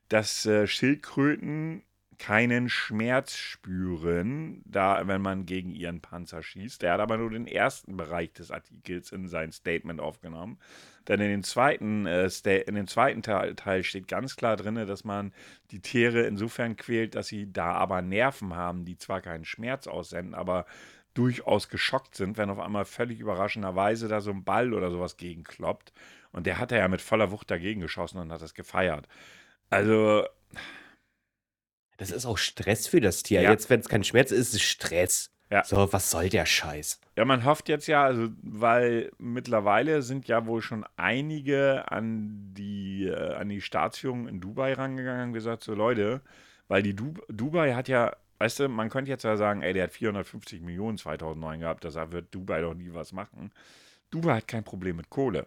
dass äh, Schildkröten keinen Schmerz spüren, da wenn man gegen ihren Panzer schießt. Der hat aber nur den ersten Bereich des Artikels in sein Statement aufgenommen. Dann in dem zweiten, äh, in dem zweiten Teil, Teil steht ganz klar drin, dass man die Tiere insofern quält, dass sie da aber Nerven haben, die zwar keinen Schmerz aussenden, aber durchaus geschockt sind, wenn auf einmal völlig überraschenderweise da so ein Ball oder sowas gegenkloppt. Und der hat ja mit voller Wucht dagegen geschossen und hat das gefeiert. Also, das ist auch Stress für das Tier. Ja. Jetzt, wenn es kein Schmerz ist, ist es Stress. Ja. So, was soll der Scheiß? Ja, man hofft jetzt ja, also, weil mittlerweile sind ja wohl schon einige an die, äh, an die Staatsführung in Dubai rangegangen und gesagt, so Leute, weil die du Dubai hat ja, weißt du, man könnte jetzt ja sagen, ey, der hat 450 Millionen 2009 gehabt, deshalb wird Dubai doch nie was machen. Dubai hat kein Problem mit Kohle.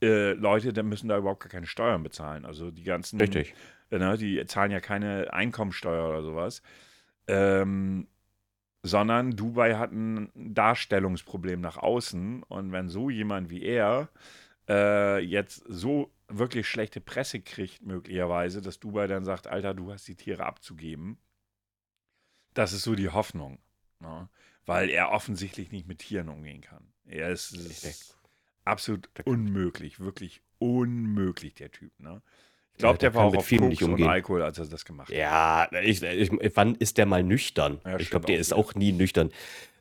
Äh, Leute, da müssen da überhaupt gar keine Steuern bezahlen. Also die ganzen Richtig. Äh, ne, die zahlen ja keine Einkommensteuer oder sowas. Ähm, sondern Dubai hat ein Darstellungsproblem nach außen. Und wenn so jemand wie er äh, jetzt so wirklich schlechte Presse kriegt, möglicherweise, dass Dubai dann sagt, Alter, du hast die Tiere abzugeben, das ist so die Hoffnung. Ne? Weil er offensichtlich nicht mit Tieren umgehen kann. Er ist, Richtig. absolut unmöglich, wirklich unmöglich, der Typ. Ne? Ich glaube, Ja, der der war auch mit Koks nicht umgehen. Alkohol, als er das gemacht hat. Ja, ich, ich, wann ist der mal nüchtern? Ja, ich glaube, der auch ist auch nie nüchtern.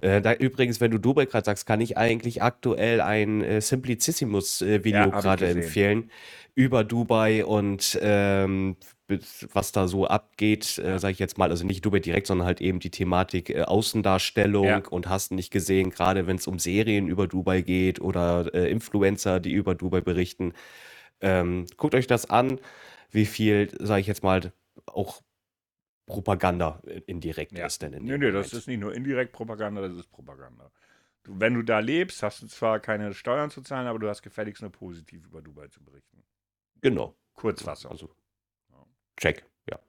Äh, da, übrigens, wenn du Dubai gerade sagst, kann ich eigentlich aktuell ein äh, Simplicissimus-Video Ja, hab ich gerade empfehlen über Dubai und ähm, was da so abgeht, äh, Ja. sage ich jetzt mal. Also nicht Dubai direkt, sondern halt eben die Thematik äh, Außendarstellung Ja. und hast nicht gesehen, gerade wenn es um Serien über Dubai geht oder äh, Influencer, die über Dubai berichten. Ähm, guckt euch das an, wie viel, sage ich jetzt mal, auch Propaganda indirekt Ja. ist denn in Nee, nee, das ist nicht nur indirekt Propaganda, das ist Propaganda. Du, wenn du da lebst, hast du zwar keine Steuern zu zahlen, aber du hast gefälligst nur positiv über Dubai zu berichten. Genau. Kurzfassung. Also, check, ja.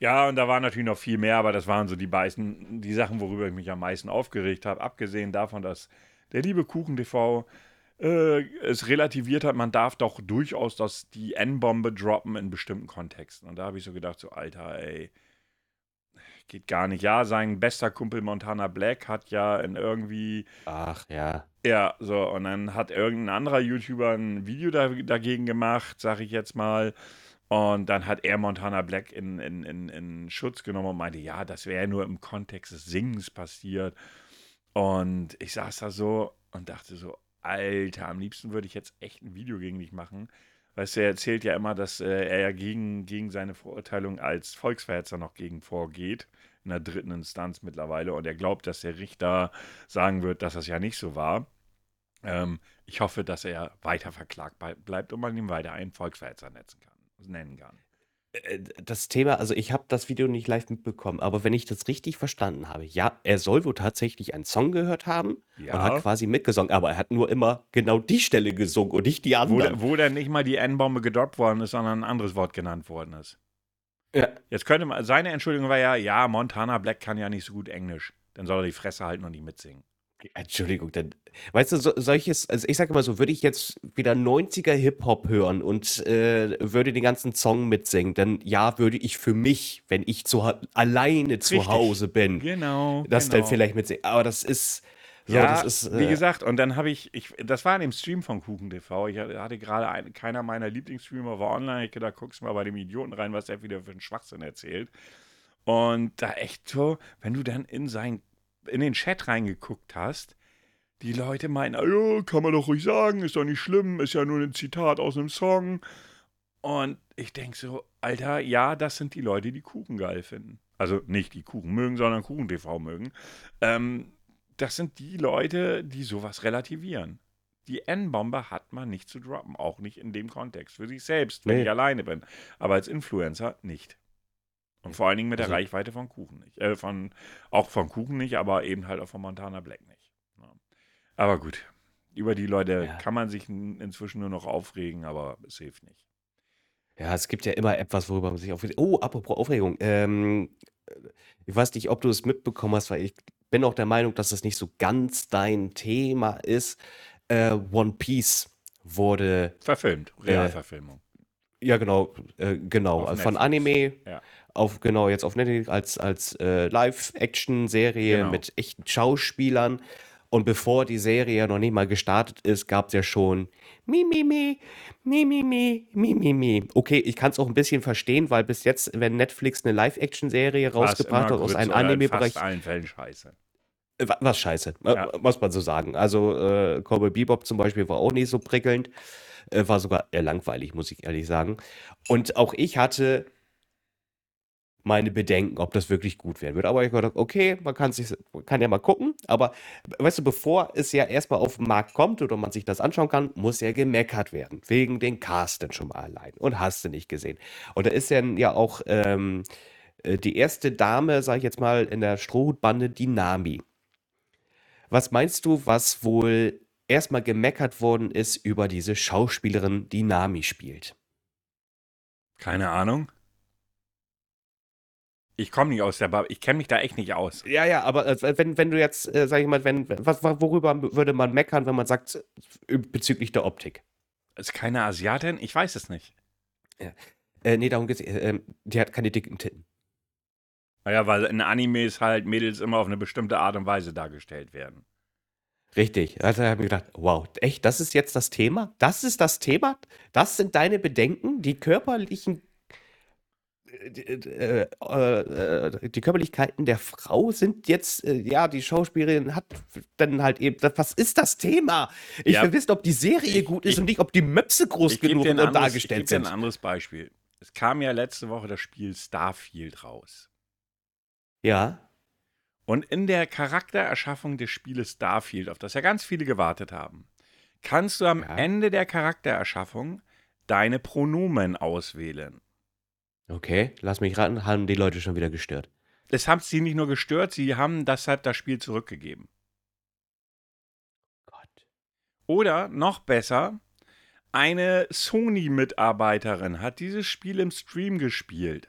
Ja, und da war natürlich noch viel mehr, aber das waren so die meisten, die Sachen, worüber ich mich am meisten aufgeregt habe. Abgesehen davon, dass der liebe Kuchen TV äh, es relativiert hat, man darf doch durchaus das, die N-Bombe droppen in bestimmten Kontexten. Und da habe ich so gedacht, so Alter, ey, geht gar nicht. Ja, sein bester Kumpel Montana Black hat ja in irgendwie Ach ja. ja, so, und dann hat irgendein anderer YouTuber ein Video da, dagegen gemacht, sag ich jetzt mal. Und dann hat er Montana Black in, in, in, in Schutz genommen und meinte, ja, das wäre ja nur im Kontext des Singens passiert. Und ich saß da so und dachte so, Alter, am liebsten würde ich jetzt echt ein Video gegen dich machen. Weißt du, er erzählt ja immer, dass äh, er ja gegen, gegen seine Verurteilung als Volksverhetzer noch gegen vorgeht, in der dritten Instanz mittlerweile. Und er glaubt, dass der Richter sagen wird, dass das ja nicht so war. Ähm, ich hoffe, dass er weiter verklagt bleibt und man ihn weiter einen Volksverhetzer nennen kann. Äh, Das Thema, also ich habe das Video nicht live mitbekommen, aber wenn ich das richtig verstanden habe, ja, er soll wohl tatsächlich einen Song gehört haben und hat Ja. quasi mitgesungen, aber er hat nur immer genau die Stelle gesungen und nicht die Wo, anderen. wo dann nicht mal die N-Bombe gedroppt worden ist, sondern ein anderes Wort genannt worden ist. Ja. Jetzt könnte man, seine Entschuldigung war ja, ja, Montana Black kann ja nicht so gut Englisch. Dann soll er die Fresse halten und nicht mitsingen. Entschuldigung, dann, weißt du, so, solches, also ich sage immer so, würde ich jetzt wieder 90er Hip-Hop hören und äh, würde den ganzen Song mitsingen, dann ja, würde ich für mich, wenn ich zu, alleine zu Richtig. Hause bin, Genau. das genau. dann vielleicht mitsingen. Aber das ist, so, ja, ist, wie äh, gesagt, und dann habe ich, ich, das war in dem Stream von Kuchen TV. Ich hatte gerade ein, keiner meiner Lieblingsstreamer war online. Ich gedacht, guckst mal bei dem Idioten rein, was der wieder für einen Schwachsinn erzählt. Und da echt so, wenn du dann in sein, in den Chat reingeguckt hast, die Leute meinen, ja, kann man doch ruhig sagen, ist doch nicht schlimm, ist ja nur ein Zitat aus einem Song. Und ich denke so, Alter, ja, das sind die Leute, die Kuchen geil finden. Also nicht die Kuchen mögen, sondern Kuchen TV mögen. Ähm, das sind die Leute, die sowas relativieren. Die N-Bombe hat man nicht zu droppen, auch nicht in dem Kontext. Für sich selbst, wenn Nee. ich alleine bin. Aber als Influencer nicht. Und vor allen Dingen mit der Also- Reichweite von Kuchen nicht. Äh, von, auch von Kuchen nicht, aber eben halt auch von Montana Black nicht. Ja. Aber gut, über die Leute Ja. kann man sich inzwischen nur noch aufregen, aber es hilft nicht. Ja, es gibt ja immer etwas, worüber man sich aufregt. Oh, apropos Aufregung. Ähm, ich weiß nicht, ob du es mitbekommen hast, weil ich bin auch der Meinung, dass das nicht so ganz dein Thema ist. Äh, One Piece wurde, Verfilmt, Realverfilmung. ja genau, äh, genau, von. Anime Ja. Auf, genau, jetzt auf Netflix als, als äh, Live-Action-Serie Genau. mit echten Schauspielern. Und bevor die Serie noch nicht mal gestartet ist, gab es ja schon Mi, mi, mi, mi, mi, mi, mi, mi, mi. Okay, ich kann es auch ein bisschen verstehen, weil bis jetzt, wenn Netflix eine Live-Action-Serie rausgebracht hat aus einem in Anime-Bereich, fast allen Fällen scheiße. wa- was scheiße, Ja. muss man so sagen. Also äh, Cowboy Bebop zum Beispiel war auch nicht so prickelnd, äh, war sogar eher langweilig, muss ich ehrlich sagen. Und auch ich hatte meine Bedenken, ob das wirklich gut werden wird. Aber ich dachte, okay, man kann, sich, kann ja mal gucken. Aber weißt du, bevor es ja erstmal auf den Markt kommt oder man sich das anschauen kann, muss ja gemeckert werden. Wegen den Casten schon mal allein. Und hast du nicht gesehen. Und da ist dann ja auch ähm, äh, die erste Dame, sag ich jetzt mal, in der Strohhutbande, die Nami. Was meinst du, was wohl erstmal gemeckert worden ist über diese Schauspielerin, die Nami spielt? Keine Ahnung. Ich komme nicht aus der Bubble. Ich kenne mich da echt nicht aus. Ja, ja, aber äh, wenn, wenn du jetzt, äh, sag ich mal, wenn, was, worüber würde man meckern, wenn man sagt, äh, bezüglich der Optik? Ist keine Asiatin? Ich weiß es nicht. Äh, nee, darum geht's. Äh, ähm, die hat keine dicken Titten. Naja, weil in Animes halt Mädels immer auf eine bestimmte Art und Weise dargestellt werden. Richtig. Also habe ich gedacht, wow, echt, das ist jetzt das Thema? Das ist das Thema? Das sind deine Bedenken? Die körperlichen die Körperlichkeiten der Frau sind jetzt, äh, ja, die Schauspielerin hat dann halt eben, was ist das Thema? Ich Ja. will wissen, ob die Serie Ich- gut ist ich- und nicht, ob die Möpse groß Ich genug ein anderes, ich dargestellt geb dir ein sind. anderes Beispiel. Es kam ja letzte Woche das Spiel Starfield raus. Ja, Und in der Charaktererschaffung des Spieles Starfield, auf das ja ganz viele gewartet haben, kannst du am Ja. Ende der Charaktererschaffung deine Pronomen auswählen. Okay, lass mich raten, haben die Leute schon wieder gestört. Es haben sie nicht nur gestört, sie haben deshalb das Spiel zurückgegeben. Gott. Oder noch besser, eine Sony-Mitarbeiterin hat dieses Spiel im Stream gespielt.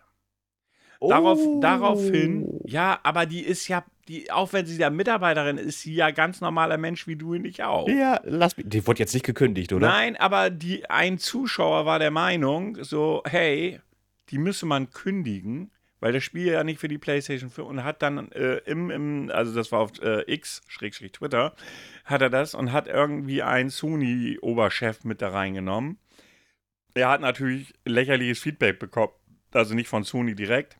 Darauf, Oh. Daraufhin, ja, aber die ist ja, die, auch wenn sie da Mitarbeiterin ist, ist sie ja ganz normaler Mensch wie du und ich auch. Ja, lass mich. Die wurde jetzt nicht gekündigt, oder? Nein, aber die, ein Zuschauer war der Meinung, so, hey, die müsse man kündigen, weil das Spiel ja nicht für die PlayStation 4 und hat dann äh, im, im, also das war auf äh, X, Schrägstrich Twitter, hat er das und hat irgendwie einen Sony-Oberchef mit da reingenommen. Er hat natürlich lächerliches Feedback bekommen, also nicht von Sony direkt,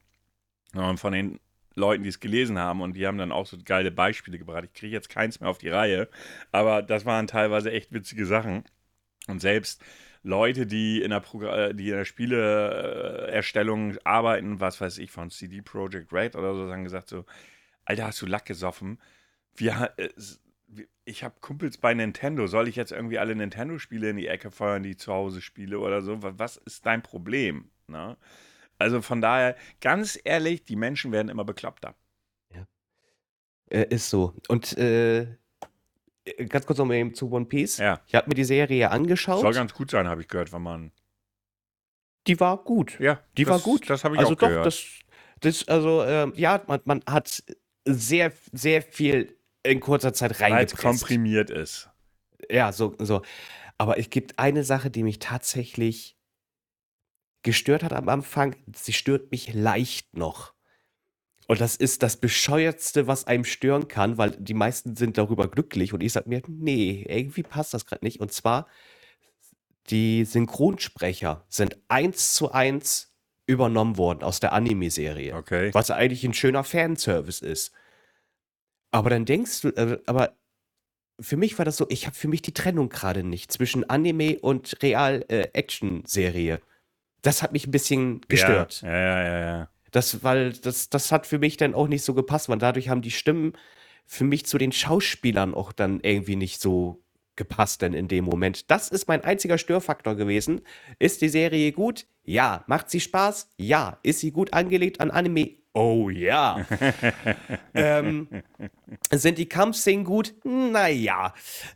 sondern von den Leuten, die es gelesen haben und die haben dann auch so geile Beispiele gebracht. Ich kriege jetzt keins mehr auf die Reihe, aber das waren teilweise echt witzige Sachen. Und selbst Leute, die in der, Progr äh, die in der Spieleerstellung arbeiten, was weiß ich, von CD Projekt Red oder so, haben gesagt so, Alter, hast du Lack gesoffen? Wir, äh, ich habe Kumpels bei Nintendo. Soll ich jetzt irgendwie alle Nintendo-Spiele in die Ecke feuern, die ich zu Hause spiele oder so? Wa- Was ist dein Problem? Ne? Also von daher, ganz ehrlich, die Menschen werden immer bekloppter. Äh, ist so. Und äh, ganz kurz noch mal eben zu One Piece. Ja. Ich habe mir die Serie angeschaut. Soll ganz gut sein, habe ich gehört, wenn man. Die war gut. Ja, Die war das, gut. das habe ich Also auch doch, gehört. das, das, also ähm, ja, man, man hat sehr, sehr viel in kurzer Zeit Weil es reingepresst. komprimiert ist. Ja, so, so. Aber es gibt eine Sache, die mich tatsächlich gestört hat am Anfang. Sie stört mich leicht noch. Und das ist das Bescheuertste, was einem stören kann, weil die meisten sind darüber glücklich und ich sage mir, nee, irgendwie passt das gerade nicht. Und zwar, die Synchronsprecher sind eins zu eins übernommen worden aus der Anime-Serie. Okay. Was eigentlich ein schöner Fanservice ist. Aber dann denkst du, äh, aber für mich war das so, ich habe für mich die Trennung gerade nicht zwischen Anime und Real-Action-Serie. das hat mich ein bisschen gestört. Ja, ja, ja, ja. Das, weil das, das hat für mich dann auch nicht so gepasst, weil dadurch haben die Stimmen für mich zu den Schauspielern auch dann irgendwie nicht so gepasst denn in dem Moment. Das ist mein einziger Störfaktor gewesen. Ist die Serie gut? Ja. Macht sie Spaß? Ja. Ist sie gut angelegt an Anime? Oh ja. <laughs> ähm, sind die Kampfszenen gut? Naja.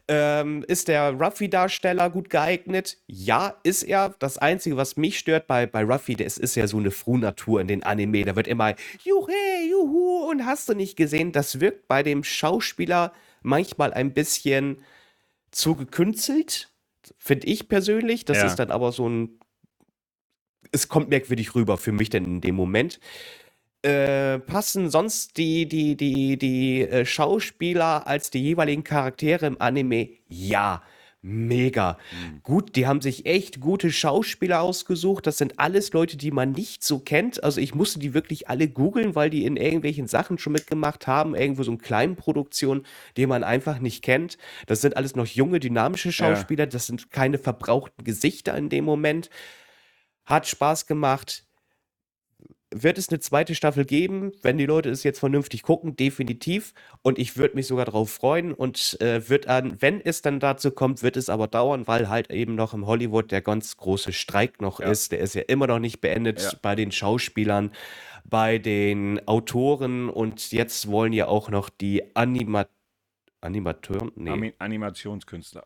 Ähm, ist der Ruffy-Darsteller gut geeignet? Ja, ist er. Das Einzige, was mich stört bei, bei Ruffy, das ist ja so eine Frohnatur in den Anime. Da wird immer Juhe, Juhu und hast du nicht gesehen. Das wirkt bei dem Schauspieler manchmal ein bisschen zu gekünstelt, finde ich persönlich. Das Ja. ist dann aber so ein. Es kommt merkwürdig rüber für mich denn in dem Moment. Äh, passen sonst die, die, die, die äh, Schauspieler als die jeweiligen Charaktere im Anime? Ja, mega. Gut, die haben sich echt gute Schauspieler ausgesucht. Das sind alles Leute, die man nicht so kennt. Also ich musste die wirklich alle googeln, weil die in irgendwelchen Sachen schon mitgemacht haben. Irgendwo so in kleinen Produktionen, die man einfach nicht kennt. Das sind alles noch junge, dynamische Schauspieler. Das sind keine verbrauchten Gesichter in dem Moment. Hat Spaß gemacht. Wird es eine zweite Staffel geben, wenn die Leute es jetzt vernünftig gucken? Definitiv. Und ich würde mich sogar darauf freuen. Und äh, wird an, wenn es dann dazu kommt, wird es aber dauern, weil halt eben noch im Hollywood der ganz große Streik noch Ja. ist. Der ist ja immer noch nicht beendet Ja. bei den Schauspielern, bei den Autoren und jetzt wollen ja auch noch die Anima Animateuren, nee, Animationskünstler.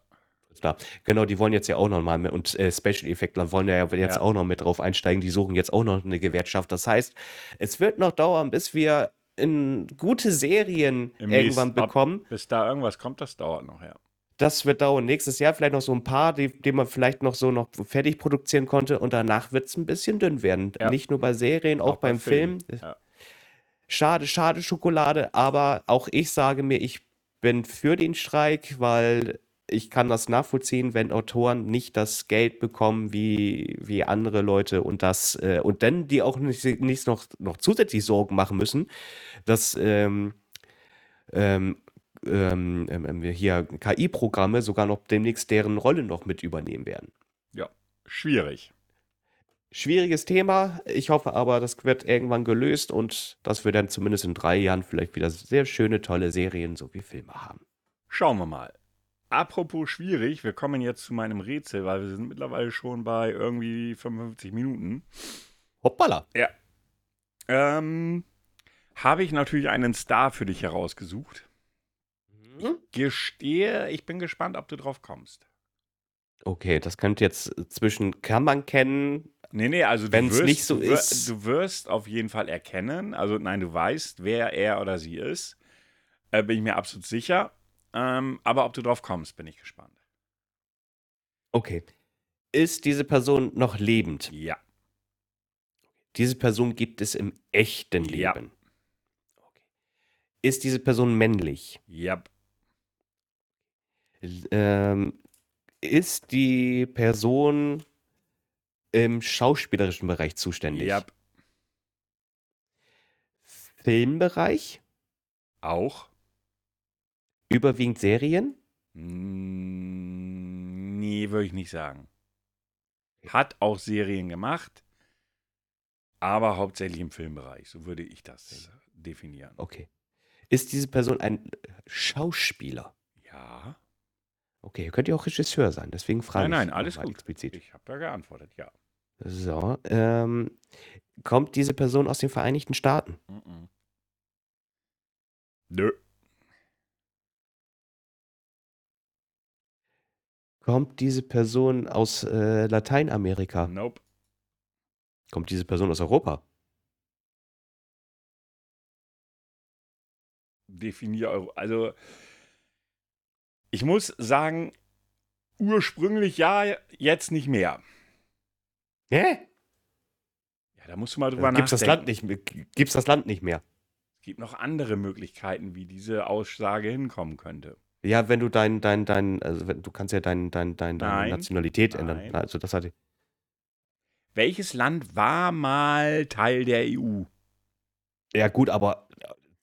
Klar. Genau, die wollen jetzt ja auch noch mal mit und äh, Special Effektler wollen ja jetzt Ja. auch noch mit drauf einsteigen. Die suchen jetzt auch noch eine Gewerkschaft. Das heißt, es wird noch dauern, bis wir in gute Serien Im irgendwann nächsten- ab- bekommen. Bis da irgendwas kommt, das dauert noch, ja. Das wird dauern. Nächstes Jahr vielleicht noch so ein paar, die, die man vielleicht noch so noch fertig produzieren konnte. Und danach wird es ein bisschen dünn werden. Ja. Nicht nur bei Serien, auch, bei beim Film. Ja. Schade, schade Schokolade, aber auch ich sage mir, ich bin für den Streik, weil ich kann das nachvollziehen, wenn Autoren nicht das Geld bekommen wie, wie andere Leute und das äh, und dann die auch nicht, nicht noch, noch zusätzlich Sorgen machen müssen, dass ähm, ähm, ähm, ähm, hier KI-Programme sogar noch demnächst deren Rolle noch mit übernehmen werden. ja. Schwierig. Schwieriges Thema. Ich hoffe aber, das wird irgendwann gelöst und dass wir dann zumindest in drei Jahren vielleicht wieder sehr schöne, tolle Serien sowie Filme haben. Schauen wir mal. Apropos schwierig, wir kommen jetzt zu meinem Rätsel, weil wir sind mittlerweile schon bei irgendwie 55 Minuten. Hoppala. Ja. Ähm, habe ich natürlich einen Star für dich herausgesucht. Mhm. Gestehe, ich bin gespannt, ob du drauf kommst. Okay, das könnte jetzt zwischen kann man kennen. Nee, nee, also du Wenn's wirst, nicht so ist- du wirst auf jeden Fall erkennen, also nein, du weißt, wer er oder sie ist. Äh, bin ich mir absolut sicher. Ähm, aber ob du drauf kommst, bin ich gespannt. Okay. Ist diese Person noch lebend? Ja. Diese Person gibt es im echten Ja. Leben. Okay. Ist diese Person männlich? Ja. Ähm, ist die Person im schauspielerischen Bereich zuständig? Ja. Filmbereich? Auch? Überwiegend Serien? Mm, Nee, würde ich nicht sagen. Hat auch Serien gemacht, aber hauptsächlich im Filmbereich. So würde ich das definieren. Okay. Ist diese Person ein Schauspieler? Ja. Okay, könnte ja auch Regisseur sein, deswegen frage Nein, ich nein, alles nochmal gut. explizit. Ich habe da geantwortet, ja. So, ähm, kommt diese Person aus den Vereinigten Staaten? Mhm. Nö. Kommt diese Person aus äh, Lateinamerika? Nope. Kommt diese Person aus Europa? Definier Euro. Also, ich muss sagen, ursprünglich ja, jetzt nicht mehr. Hä? Ja, da musst du mal drüber Gibt's das nachdenken. Land nicht? Gibt's das Land nicht mehr? Es gibt noch andere Möglichkeiten, wie diese Aussage hinkommen könnte. Ja, wenn du dein, dein, dein, also wenn, du kannst ja dein, dein, dein, deine Nein. Nationalität Nein. ändern. Also das hatte. Welches Land war mal Teil der EU? Ja, gut, aber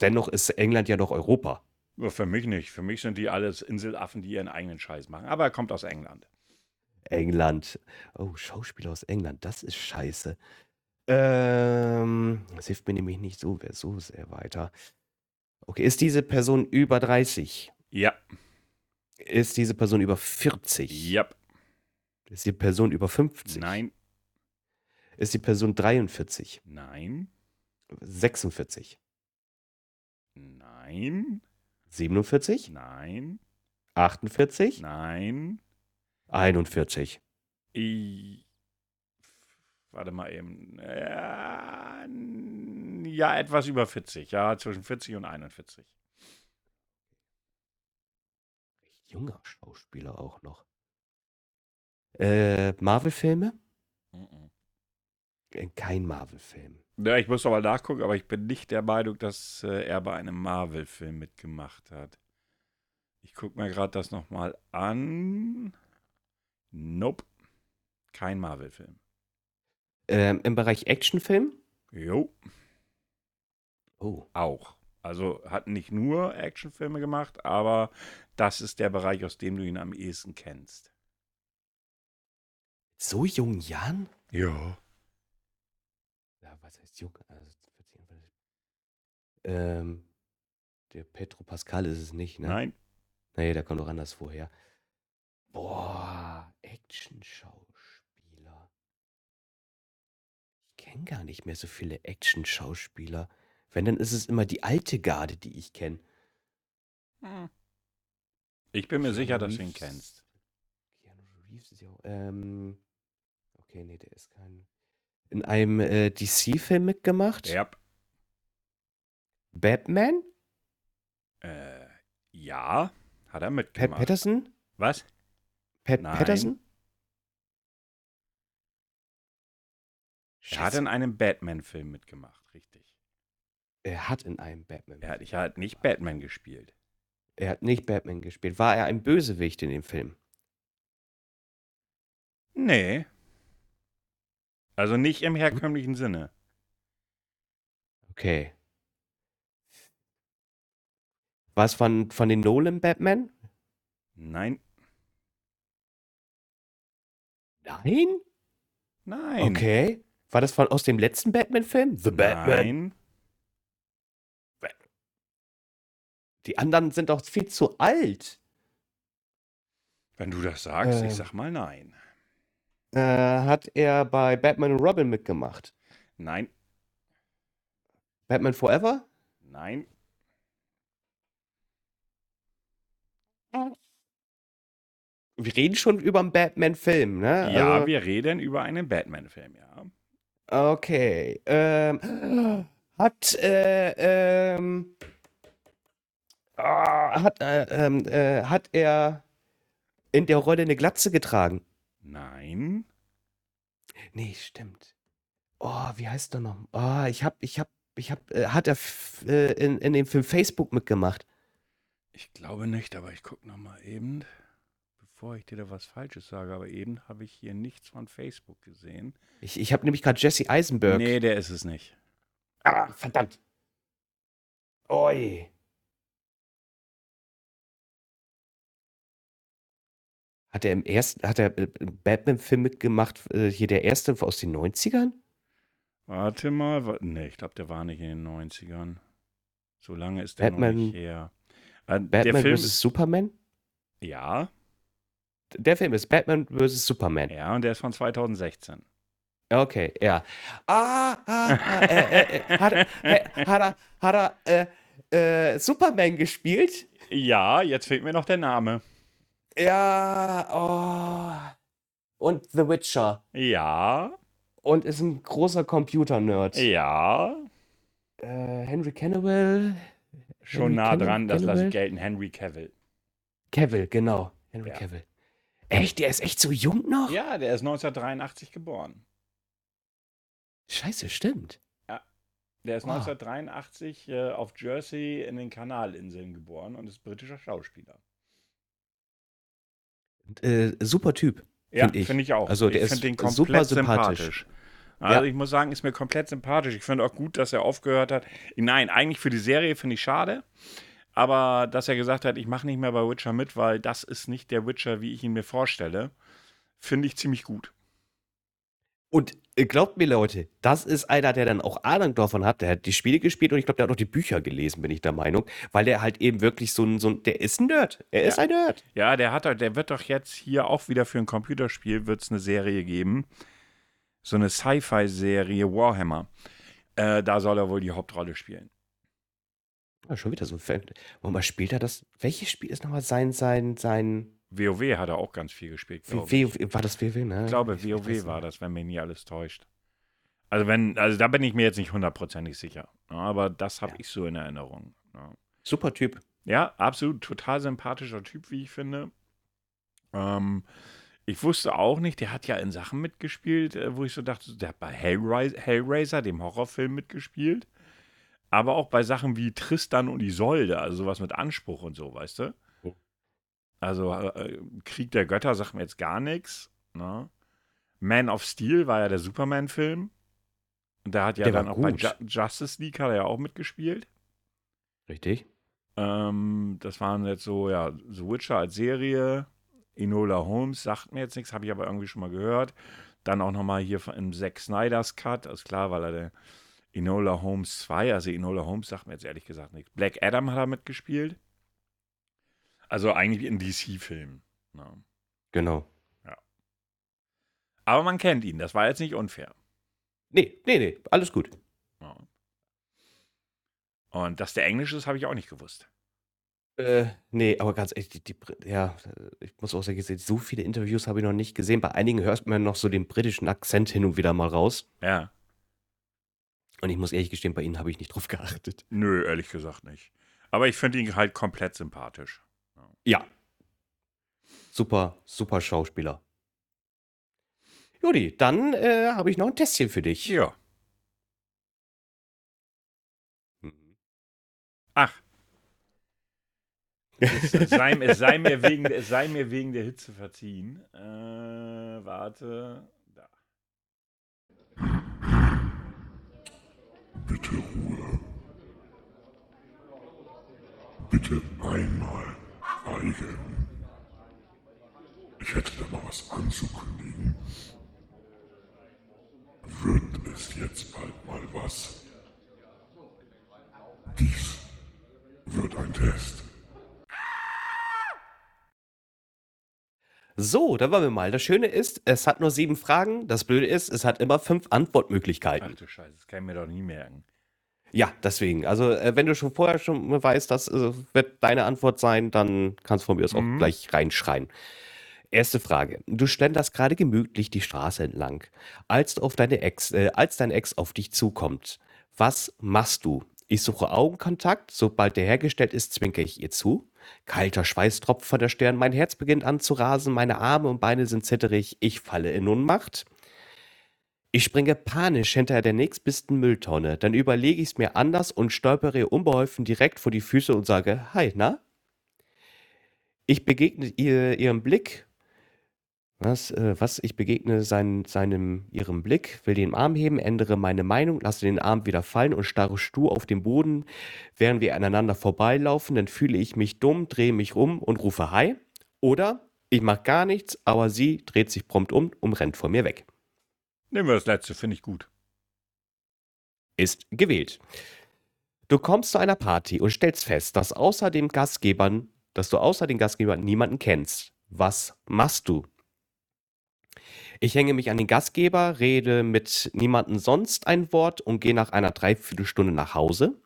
dennoch ist England ja doch Europa. Ja, Für mich nicht. Für mich sind die alles Inselaffen, die ihren eigenen Scheiß machen. Aber er kommt aus England. England. Oh, Schauspieler aus England, das ist scheiße. Ähm, das hilft mir nämlich nicht so, so sehr weiter. Okay, ist diese Person über 30? Ja, Ist diese Person über 40? ja, Ist die Person über 50? nein, Ist die Person 43? nein, 46? nein, 47? nein, 48? nein. 41. I, warte mal eben. Ja, etwas über 40. Ja, zwischen 40 und 41. Junger Schauspieler auch noch. Äh, Marvel-Filme? Mhm. Kein Marvel-Film. Ja, ich muss aber nachgucken, aber ich bin nicht der Meinung, dass äh, er bei einem Marvel-Film mitgemacht hat. Ich gucke mir gerade das nochmal an. Nope. Kein Marvel-Film. Ähm, Im Bereich Actionfilm? Jo, Oh. auch. Also hat nicht nur Actionfilme gemacht, aber das ist der Bereich, aus dem du ihn am ehesten kennst. So jungen Jahren? Ja. Ja, was heißt jung? Also 40, 41. ähm, der Petro Pascal ist es nicht, ne? Nein. Nee, der kommt doch anders vorher. Boah, Action-Schauspieler. Ich kenne gar nicht mehr so viele Action-Schauspieler. Wenn, dann ist es immer die alte Garde, die ich kenne. Hm. Ich bin mir Keanu sicher, dass du ihn Reeves. kennst. Keanu Reeves ist ja auch, ähm, okay, nee, der ist kein. In einem äh, DC-Film mitgemacht? Ja. Batman? Äh, ja, hat er Pat mitgemacht. Patterson? Was? Pat Nein. Patterson? Er hat in einem Batman-Film mitgemacht. Er hat in einem Batman. Er hat, ich hat nicht Batman gespielt. Er hat nicht Batman gespielt. War er ein Bösewicht in dem Film? Nee. Also nicht im herkömmlichen Sinne. Okay. War es von, von den Nolan Batman? Nein. Nein? Nein. Okay. War das von aus dem letzten Batman-Film? The Batman. Nein. Die anderen sind doch viel zu alt. Wenn du das sagst, Ähm. ich sag mal nein. Äh, hat er bei Batman und Robin mitgemacht? Nein. Batman Forever? Nein. Wir reden schon über einen Batman-Film, ne? Ja, Also- wir reden über einen Batman-Film, ja. Okay. Ähm, hat, äh, ähm, ah, hat, äh, ähm, äh, hat er in der Rolle eine Glatze getragen? Nein. Nee, stimmt. Oh, wie heißt der noch? Oh, ich hab, ich hab, ich hab, äh, hat er äh, in, in dem Film Facebook mitgemacht? Ich glaube nicht, aber ich gucke noch mal eben, bevor ich dir da was Falsches sage. Aber eben habe ich hier nichts von Facebook gesehen. Ich, ich habe nämlich gerade Jesse Eisenberg. Nee, der ist es nicht. Ah, verdammt. Oi. Hat er im ersten, hat er äh, Batman-Film mitgemacht, äh, hier der erste aus den 90ern? Warte mal. wa- Nee, ich glaube, der war nicht in den 90ern. So lange ist der noch Batman- nicht her. Äh, der Batman Film vs. Superman? ja, Der Film ist Batman vs. Superman. ja, und der ist von 2016. Okay, ja. Ah, ah, ah äh, äh, äh, hat, äh, hat er, hat er Superman gespielt? Ja, jetzt fehlt mir noch der Name. Ja, oh. Und The Witcher. Ja, und ist ein großer Computer-Nerd. Ja, Äh, Henry Cavill. schon Henry nah Cavill- dran, das lasse ich gelten. Henry Cavill. Cavill, genau. Henry Ja. Cavill. Echt? Der ist echt so jung noch? Ja, der ist 1983 geboren. Scheiße, stimmt. Der ist Wow. 1983 äh, auf Jersey in den Kanalinseln geboren und ist britischer Schauspieler. Äh, super Typ. Ja, Find ich. finde ich auch. Also, der ich ist finde den super sympathisch. sympathisch. Also Ja. ich muss sagen, ist mir komplett sympathisch. Ich finde auch gut, dass er aufgehört hat. Nein, eigentlich für die Serie finde ich schade. Aber dass er gesagt hat, ich mache nicht mehr bei Witcher mit, weil das ist nicht der Witcher, wie ich ihn mir vorstelle, finde ich ziemlich gut. Und äh, glaubt mir, Leute, das ist einer, der dann auch Ahnung davon hat. Der hat die Spiele gespielt und ich glaube, der hat auch die Bücher gelesen, bin ich der Meinung. Weil der halt eben wirklich so ein, so ein der ist ein Nerd. Er ist Ja. ein Nerd. Ja, der hat, der wird doch jetzt hier auch wieder für ein Computerspiel wird es eine Serie geben. So eine Sci-Fi-Serie Warhammer. Äh, da soll er wohl die Hauptrolle spielen. Ah, schon wieder so ein Fan. Und mal spielt er das? Welches Spiel ist nochmal sein, sein, sein. WoW hat er auch ganz viel gespielt, war das WoW, ne? Ich glaube, Ich WoW war das, wenn mich nie alles täuscht. Also wenn, also da bin ich mir jetzt nicht hundertprozentig sicher. Ja, aber das habe Ja. ich so in Erinnerung. Ja. Super Typ. ja, absolut, total sympathischer Typ, wie ich finde. Ähm, ich wusste auch nicht, der hat ja in Sachen mitgespielt, äh, wo ich so dachte, der hat bei Hellraiser, Hellraiser, dem Horrorfilm, mitgespielt. Aber auch bei Sachen wie Tristan und Isolde, also sowas mit Anspruch und so, weißt du? Also äh, Krieg der Götter sagt mir jetzt gar nichts. Ne? Man of Steel war ja der Superman-Film. Und da hat ja Der dann auch bei gut. Ju Justice League hat er ja auch mitgespielt. Richtig? Ähm, das waren jetzt so, ja, The Witcher als Serie. Enola Holmes sagt mir jetzt nichts, habe ich aber irgendwie schon mal gehört. Dann auch nochmal hier im Zack Snyder's Cut, ist klar, weil er der Enola Holmes 2, also Enola Holmes sagt mir jetzt ehrlich gesagt nichts. Black Adam hat er mitgespielt. Also eigentlich in DC-Filmen. Ne? Genau. Aber man kennt ihn, das war jetzt nicht unfair. Nee, nee, nee, alles gut. Ja. Und dass der Englisch ist, habe ich auch nicht gewusst. Äh, nee, aber ganz ehrlich, die, die, ja, ich muss auch sagen, so viele Interviews habe ich noch nicht gesehen. Bei einigen hört man noch so den britischen Akzent hin und wieder mal raus. Ja. Und ich muss ehrlich gestehen, bei ihnen habe ich nicht drauf <laughs> geachtet. Nö, ehrlich gesagt nicht. Aber ich finde ihn halt komplett sympathisch. Ja. Super, super Schauspieler. Judi, dann äh, habe ich noch ein Testchen für dich. Ja. Ach. Es sei, es, sei mir wegen, es sei mir wegen der Hitze verziehen. Äh, warte. Da. Bitte Ruhe. Bitte einmal schweigen. Ich hätte da mal was anzukündigen. Wird es jetzt bald mal was? Dies wird ein Test. So, da waren wir mal. Das Schöne ist, es hat nur sieben Fragen. Das Blöde ist, es hat immer fünf Antwortmöglichkeiten. Ach du Scheiße, das kann ich mir doch nie merken. Ja, deswegen. Also, äh, wenn du schon vorher schon weißt, das äh, wird deine Antwort sein, dann kannst du von mir aus Mhm. auch gleich reinschreien. Erste Frage. Du schlenderst gerade gemütlich die Straße entlang, als, du auf deine Ex, äh, als dein Ex auf dich zukommt. Was machst du? Ich suche Augenkontakt. Sobald der hergestellt ist, zwinke ich ihr zu. Kalter Schweiß tropft von der Stirn. Mein Herz beginnt an zu rasen. Meine Arme und Beine sind zitterig. Ich falle in Ohnmacht. Ich springe panisch hinter der nächstbesten Mülltonne. Dann überlege ich es mir anders und stolpere unbeholfen direkt vor die Füße und sage: Hi, na? Ich begegne ihr, ihrem Blick. Was, äh, was? Ich begegne sein, seinem, ihrem Blick, will den Arm heben, ändere meine Meinung, lasse den Arm wieder fallen und starre stur auf den Boden, während wir aneinander vorbeilaufen. Dann fühle ich mich dumm, drehe mich um und rufe Hi. Oder ich mache gar nichts, aber sie dreht sich prompt um und rennt vor mir weg. Nehmen wir das letzte, finde ich gut. ist gewählt. Du kommst zu einer Party und stellst fest, dass außer dem Gastgebern, dass du außer den Gastgebern niemanden kennst. Was machst du? Ich hänge mich an den Gastgeber, rede mit niemandem sonst ein Wort und gehe nach einer Dreiviertelstunde nach Hause.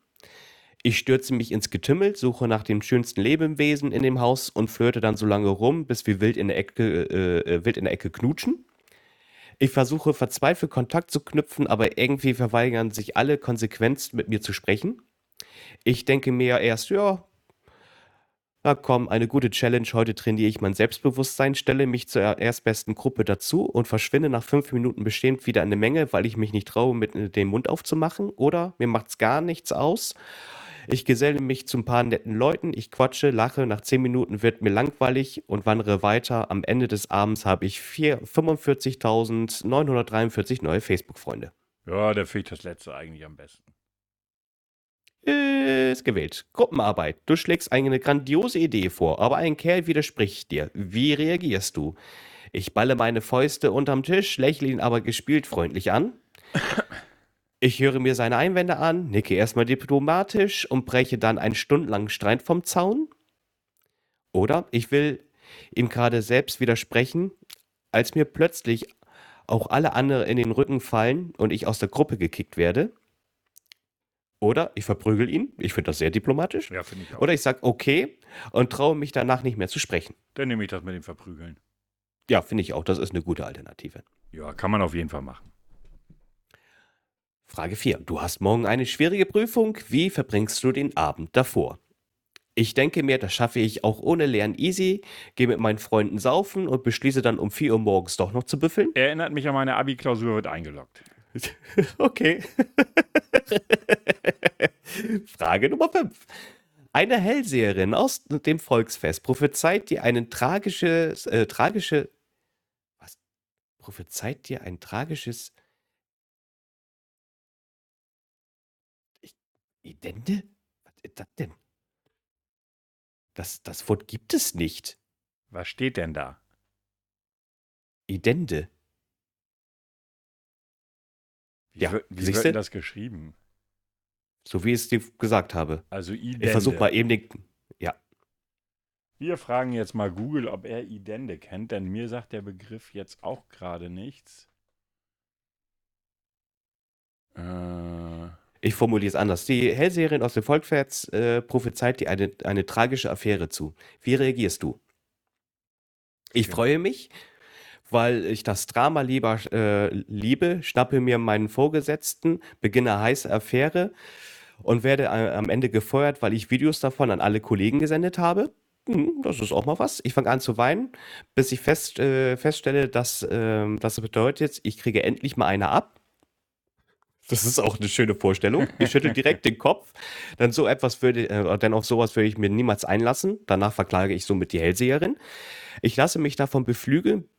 Ich stürze mich ins Getümmel, suche nach dem schönsten Lebewesen in dem Haus und flirte dann so lange rum, bis wir wild in der Ecke, äh, äh, wild in der Ecke knutschen. Ich versuche verzweifelt Kontakt zu knüpfen, aber irgendwie verweigern sich alle konsequent mit mir zu sprechen. Ich denke mir erst, ja, na komm, eine gute Challenge. Heute trainiere ich mein Selbstbewusstsein, stelle mich zur erstbesten Gruppe dazu und verschwinde nach fünf Minuten bestimmt wieder eine Menge, weil ich mich nicht traue, mit dem Mund aufzumachen. Oder mir macht's gar nichts aus. Ich geselle mich zu ein paar netten Leuten, ich quatsche, lache, nach zehn Minuten wird mir langweilig und wandere weiter. Am Ende des Abends habe ich 45.943 neue Facebook-Freunde. Ja, da finde ich das letzte eigentlich am besten. Ist gewählt. Gruppenarbeit. Du schlägst eine grandiose Idee vor, aber ein Kerl widerspricht dir. Wie reagierst du? Ich balle meine Fäuste unterm Tisch, lächle ihn aber gespielt freundlich an. Ich höre mir seine Einwände an, nicke erstmal diplomatisch und breche dann einen stundenlangen Streit vom Zaun. Oder ich will ihm gerade selbst widersprechen, als mir plötzlich auch alle anderen in den Rücken fallen und ich aus der Gruppe gekickt werde. Oder ich verprügel ihn, ich finde das sehr diplomatisch. Ja, finde ich auch. Oder ich sage okay und traue mich danach nicht mehr zu sprechen. Dann nehme ich das mit dem Verprügeln. Ja, finde ich auch, das ist eine gute Alternative. Ja, kann man auf jeden Fall machen. Frage 4. Du hast morgen eine schwierige Prüfung. Wie verbringst du den Abend davor? Ich denke mir, das schaffe ich auch ohne Lernen easy, gehe mit meinen Freunden saufen und beschließe dann um 4 Uhr morgens doch noch zu büffeln. Erinnert mich an meine Abi-Klausur, wird eingeloggt. <laughs> Okay. <laughs> Frage Nummer 5. Eine Hellseherin aus dem Volksfest prophezeit dir einen tragisches, äh, tragische, was? Prophezeit dir ein tragisches ich, Idende? Was ist das denn? Das, das Wort gibt es nicht. Was steht denn da? Idende. Wie, Ja, wird, wie wird denn das geschrieben? So wie ich es dir gesagt habe. Also Idende. Ich versuche mal eben den. Ja. Wir fragen jetzt mal Google, ob er Idende kennt, denn mir sagt der Begriff jetzt auch gerade nichts. Ich formuliere es anders. Die Hellseherin aus dem Volksfest äh, prophezeit dir eine, eine tragische Affäre zu. Wie reagierst du? Ich Okay. freue mich, weil ich das Drama lieber äh, liebe, schnappe mir meinen Vorgesetzten, beginne heiße Affäre und werde äh, am Ende gefeuert, weil ich Videos davon an alle Kollegen gesendet habe. Hm, das ist auch mal was. Ich fange an zu weinen, bis ich fest, äh, feststelle, dass ähm, das bedeutet, ich kriege endlich mal eine ab. Das ist auch eine schöne Vorstellung. Ich schüttel direkt den Kopf. Dann so etwas würde, äh, denn auf sowas würde ich mir niemals einlassen. Danach verklage ich somit die Hellseherin. Ich lasse mich davon beflügeln,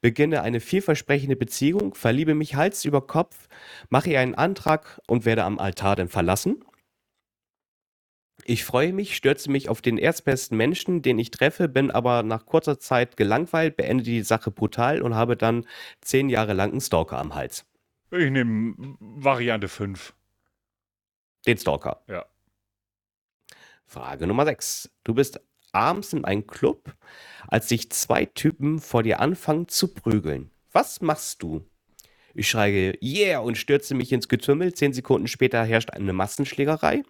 beginne eine vielversprechende Beziehung, verliebe mich Hals über Kopf, mache ihr einen Antrag und werde am Altar dann verlassen. Ich freue mich, stürze mich auf den erstbesten Menschen, den ich treffe, bin aber nach kurzer Zeit gelangweilt, beende die Sache brutal und habe dann zehn Jahre lang einen Stalker am Hals. Ich nehme Variante 5. Den Stalker. Ja. Frage Nummer 6. Du bist abends in einem Club, als sich zwei Typen vor dir anfangen zu prügeln. Was machst du? Ich schreie Yeah und stürze mich ins Getümmel. Zehn Sekunden später herrscht eine Massenschlägerei.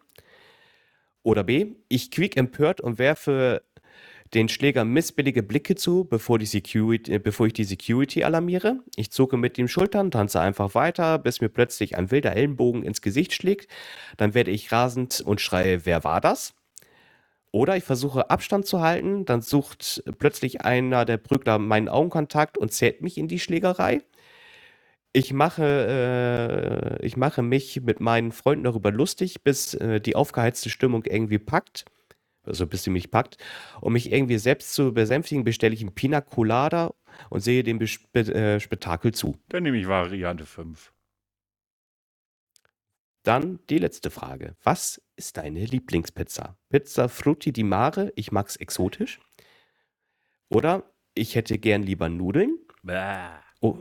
Oder B. Ich quiek empört und werfe den Schläger missbillige Blicke zu, bevor, die Security, äh, bevor ich die Security alarmiere. Ich zucke mit den Schultern, tanze einfach weiter, bis mir plötzlich ein wilder Ellenbogen ins Gesicht schlägt. Dann werde ich rasend und schreie, wer war das? Oder ich versuche Abstand zu halten, dann sucht plötzlich einer der Prügler meinen Augenkontakt und zählt mich in die Schlägerei. Ich mache, äh, ich mache mich mit meinen Freunden darüber lustig, bis äh, die aufgeheizte Stimmung irgendwie packt. Also bis sie mich packt. Um mich irgendwie selbst zu besänftigen, bestelle ich einen Pina Colada und sehe dem Bespe äh, Spektakel zu. Dann nehme ich Variante 5. Dann die letzte Frage. Was ist deine Lieblingspizza? Pizza Frutti di Mare, ich mag's exotisch. Oder ich hätte gern lieber Nudeln. Bäh. O-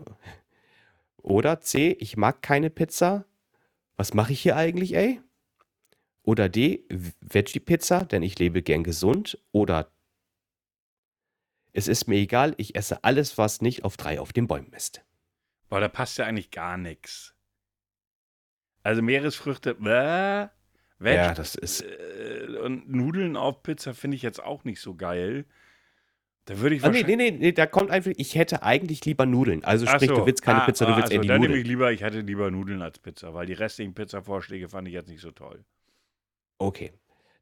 Oder C, ich mag keine Pizza. Was mache ich hier eigentlich, ey? Oder D, Veggie-Pizza, denn ich lebe gern gesund. Oder es ist mir egal, ich esse alles, was nicht auf drei auf den Bäumen ist. Boah, da passt ja eigentlich gar nichts. Also Meeresfrüchte, bäh. Veg Ja, das ist. äh, und Nudeln auf Pizza finde ich jetzt auch nicht so geil. Da würde ich Ah, nee, nee, nee, nee, da kommt einfach, ich hätte eigentlich lieber Nudeln. Also sprich, so. du willst keine Ah, Pizza, du ah, willst also eher die dann nehme ich Nudeln. lieber, ich hätte lieber Nudeln als Pizza, weil die restlichen Pizza-Vorschläge fand ich jetzt nicht so toll. Okay,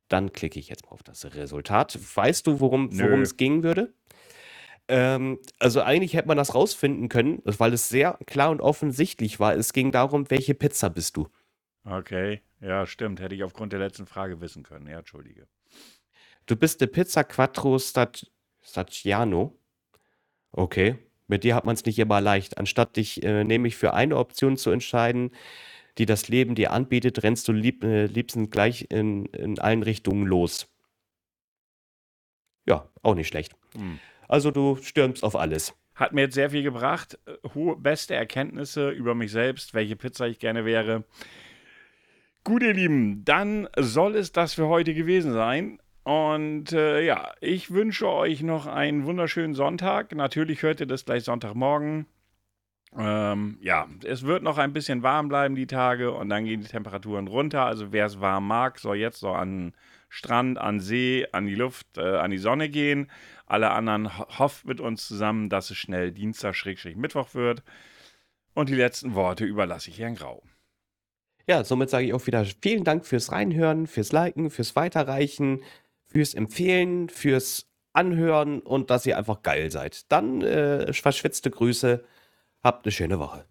dann klicke ich jetzt mal auf das Resultat. Weißt du, worum Nö. worum es gehen würde? Ähm, also eigentlich hätte man das rausfinden können, weil es sehr klar und offensichtlich war. Es ging darum, welche Pizza bist du? Okay, ja, stimmt. Hätte ich aufgrund der letzten Frage wissen können. Ja, entschuldige. Du bist eine Pizza Quattro Stac Stacciano. Okay, mit dir hat man es nicht immer leicht. Anstatt dich äh, nämlich für eine Option zu entscheiden, die das Leben dir anbietet, rennst du lieb, äh, liebsten gleich in, in allen Richtungen los. Ja, auch nicht schlecht. Hm. Also du stürmst auf alles. Hat mir jetzt sehr viel gebracht. Hohe, beste Erkenntnisse über mich selbst, welche Pizza ich gerne wäre. Gut, ihr Lieben, dann soll es das für heute gewesen sein. Und äh, ja, ich wünsche euch noch einen wunderschönen Sonntag. Natürlich hört ihr das gleich Sonntagmorgen. Ähm, ja, es wird noch ein bisschen warm bleiben die Tage und dann gehen die Temperaturen runter. Also wer es warm mag, soll jetzt so an Strand, an See, an die Luft, äh, an die Sonne gehen. Alle anderen ho hofft mit uns zusammen, dass es schnell Dienstag-Mittwoch wird. Und die letzten Worte überlasse ich Herrn Grau. Ja, somit sage ich auch wieder vielen Dank fürs Reinhören, fürs Liken, fürs Weiterreichen, fürs Empfehlen, fürs Anhören und dass ihr einfach geil seid. Dann äh, verschwitzte Grüße. Habt eine schöne Woche.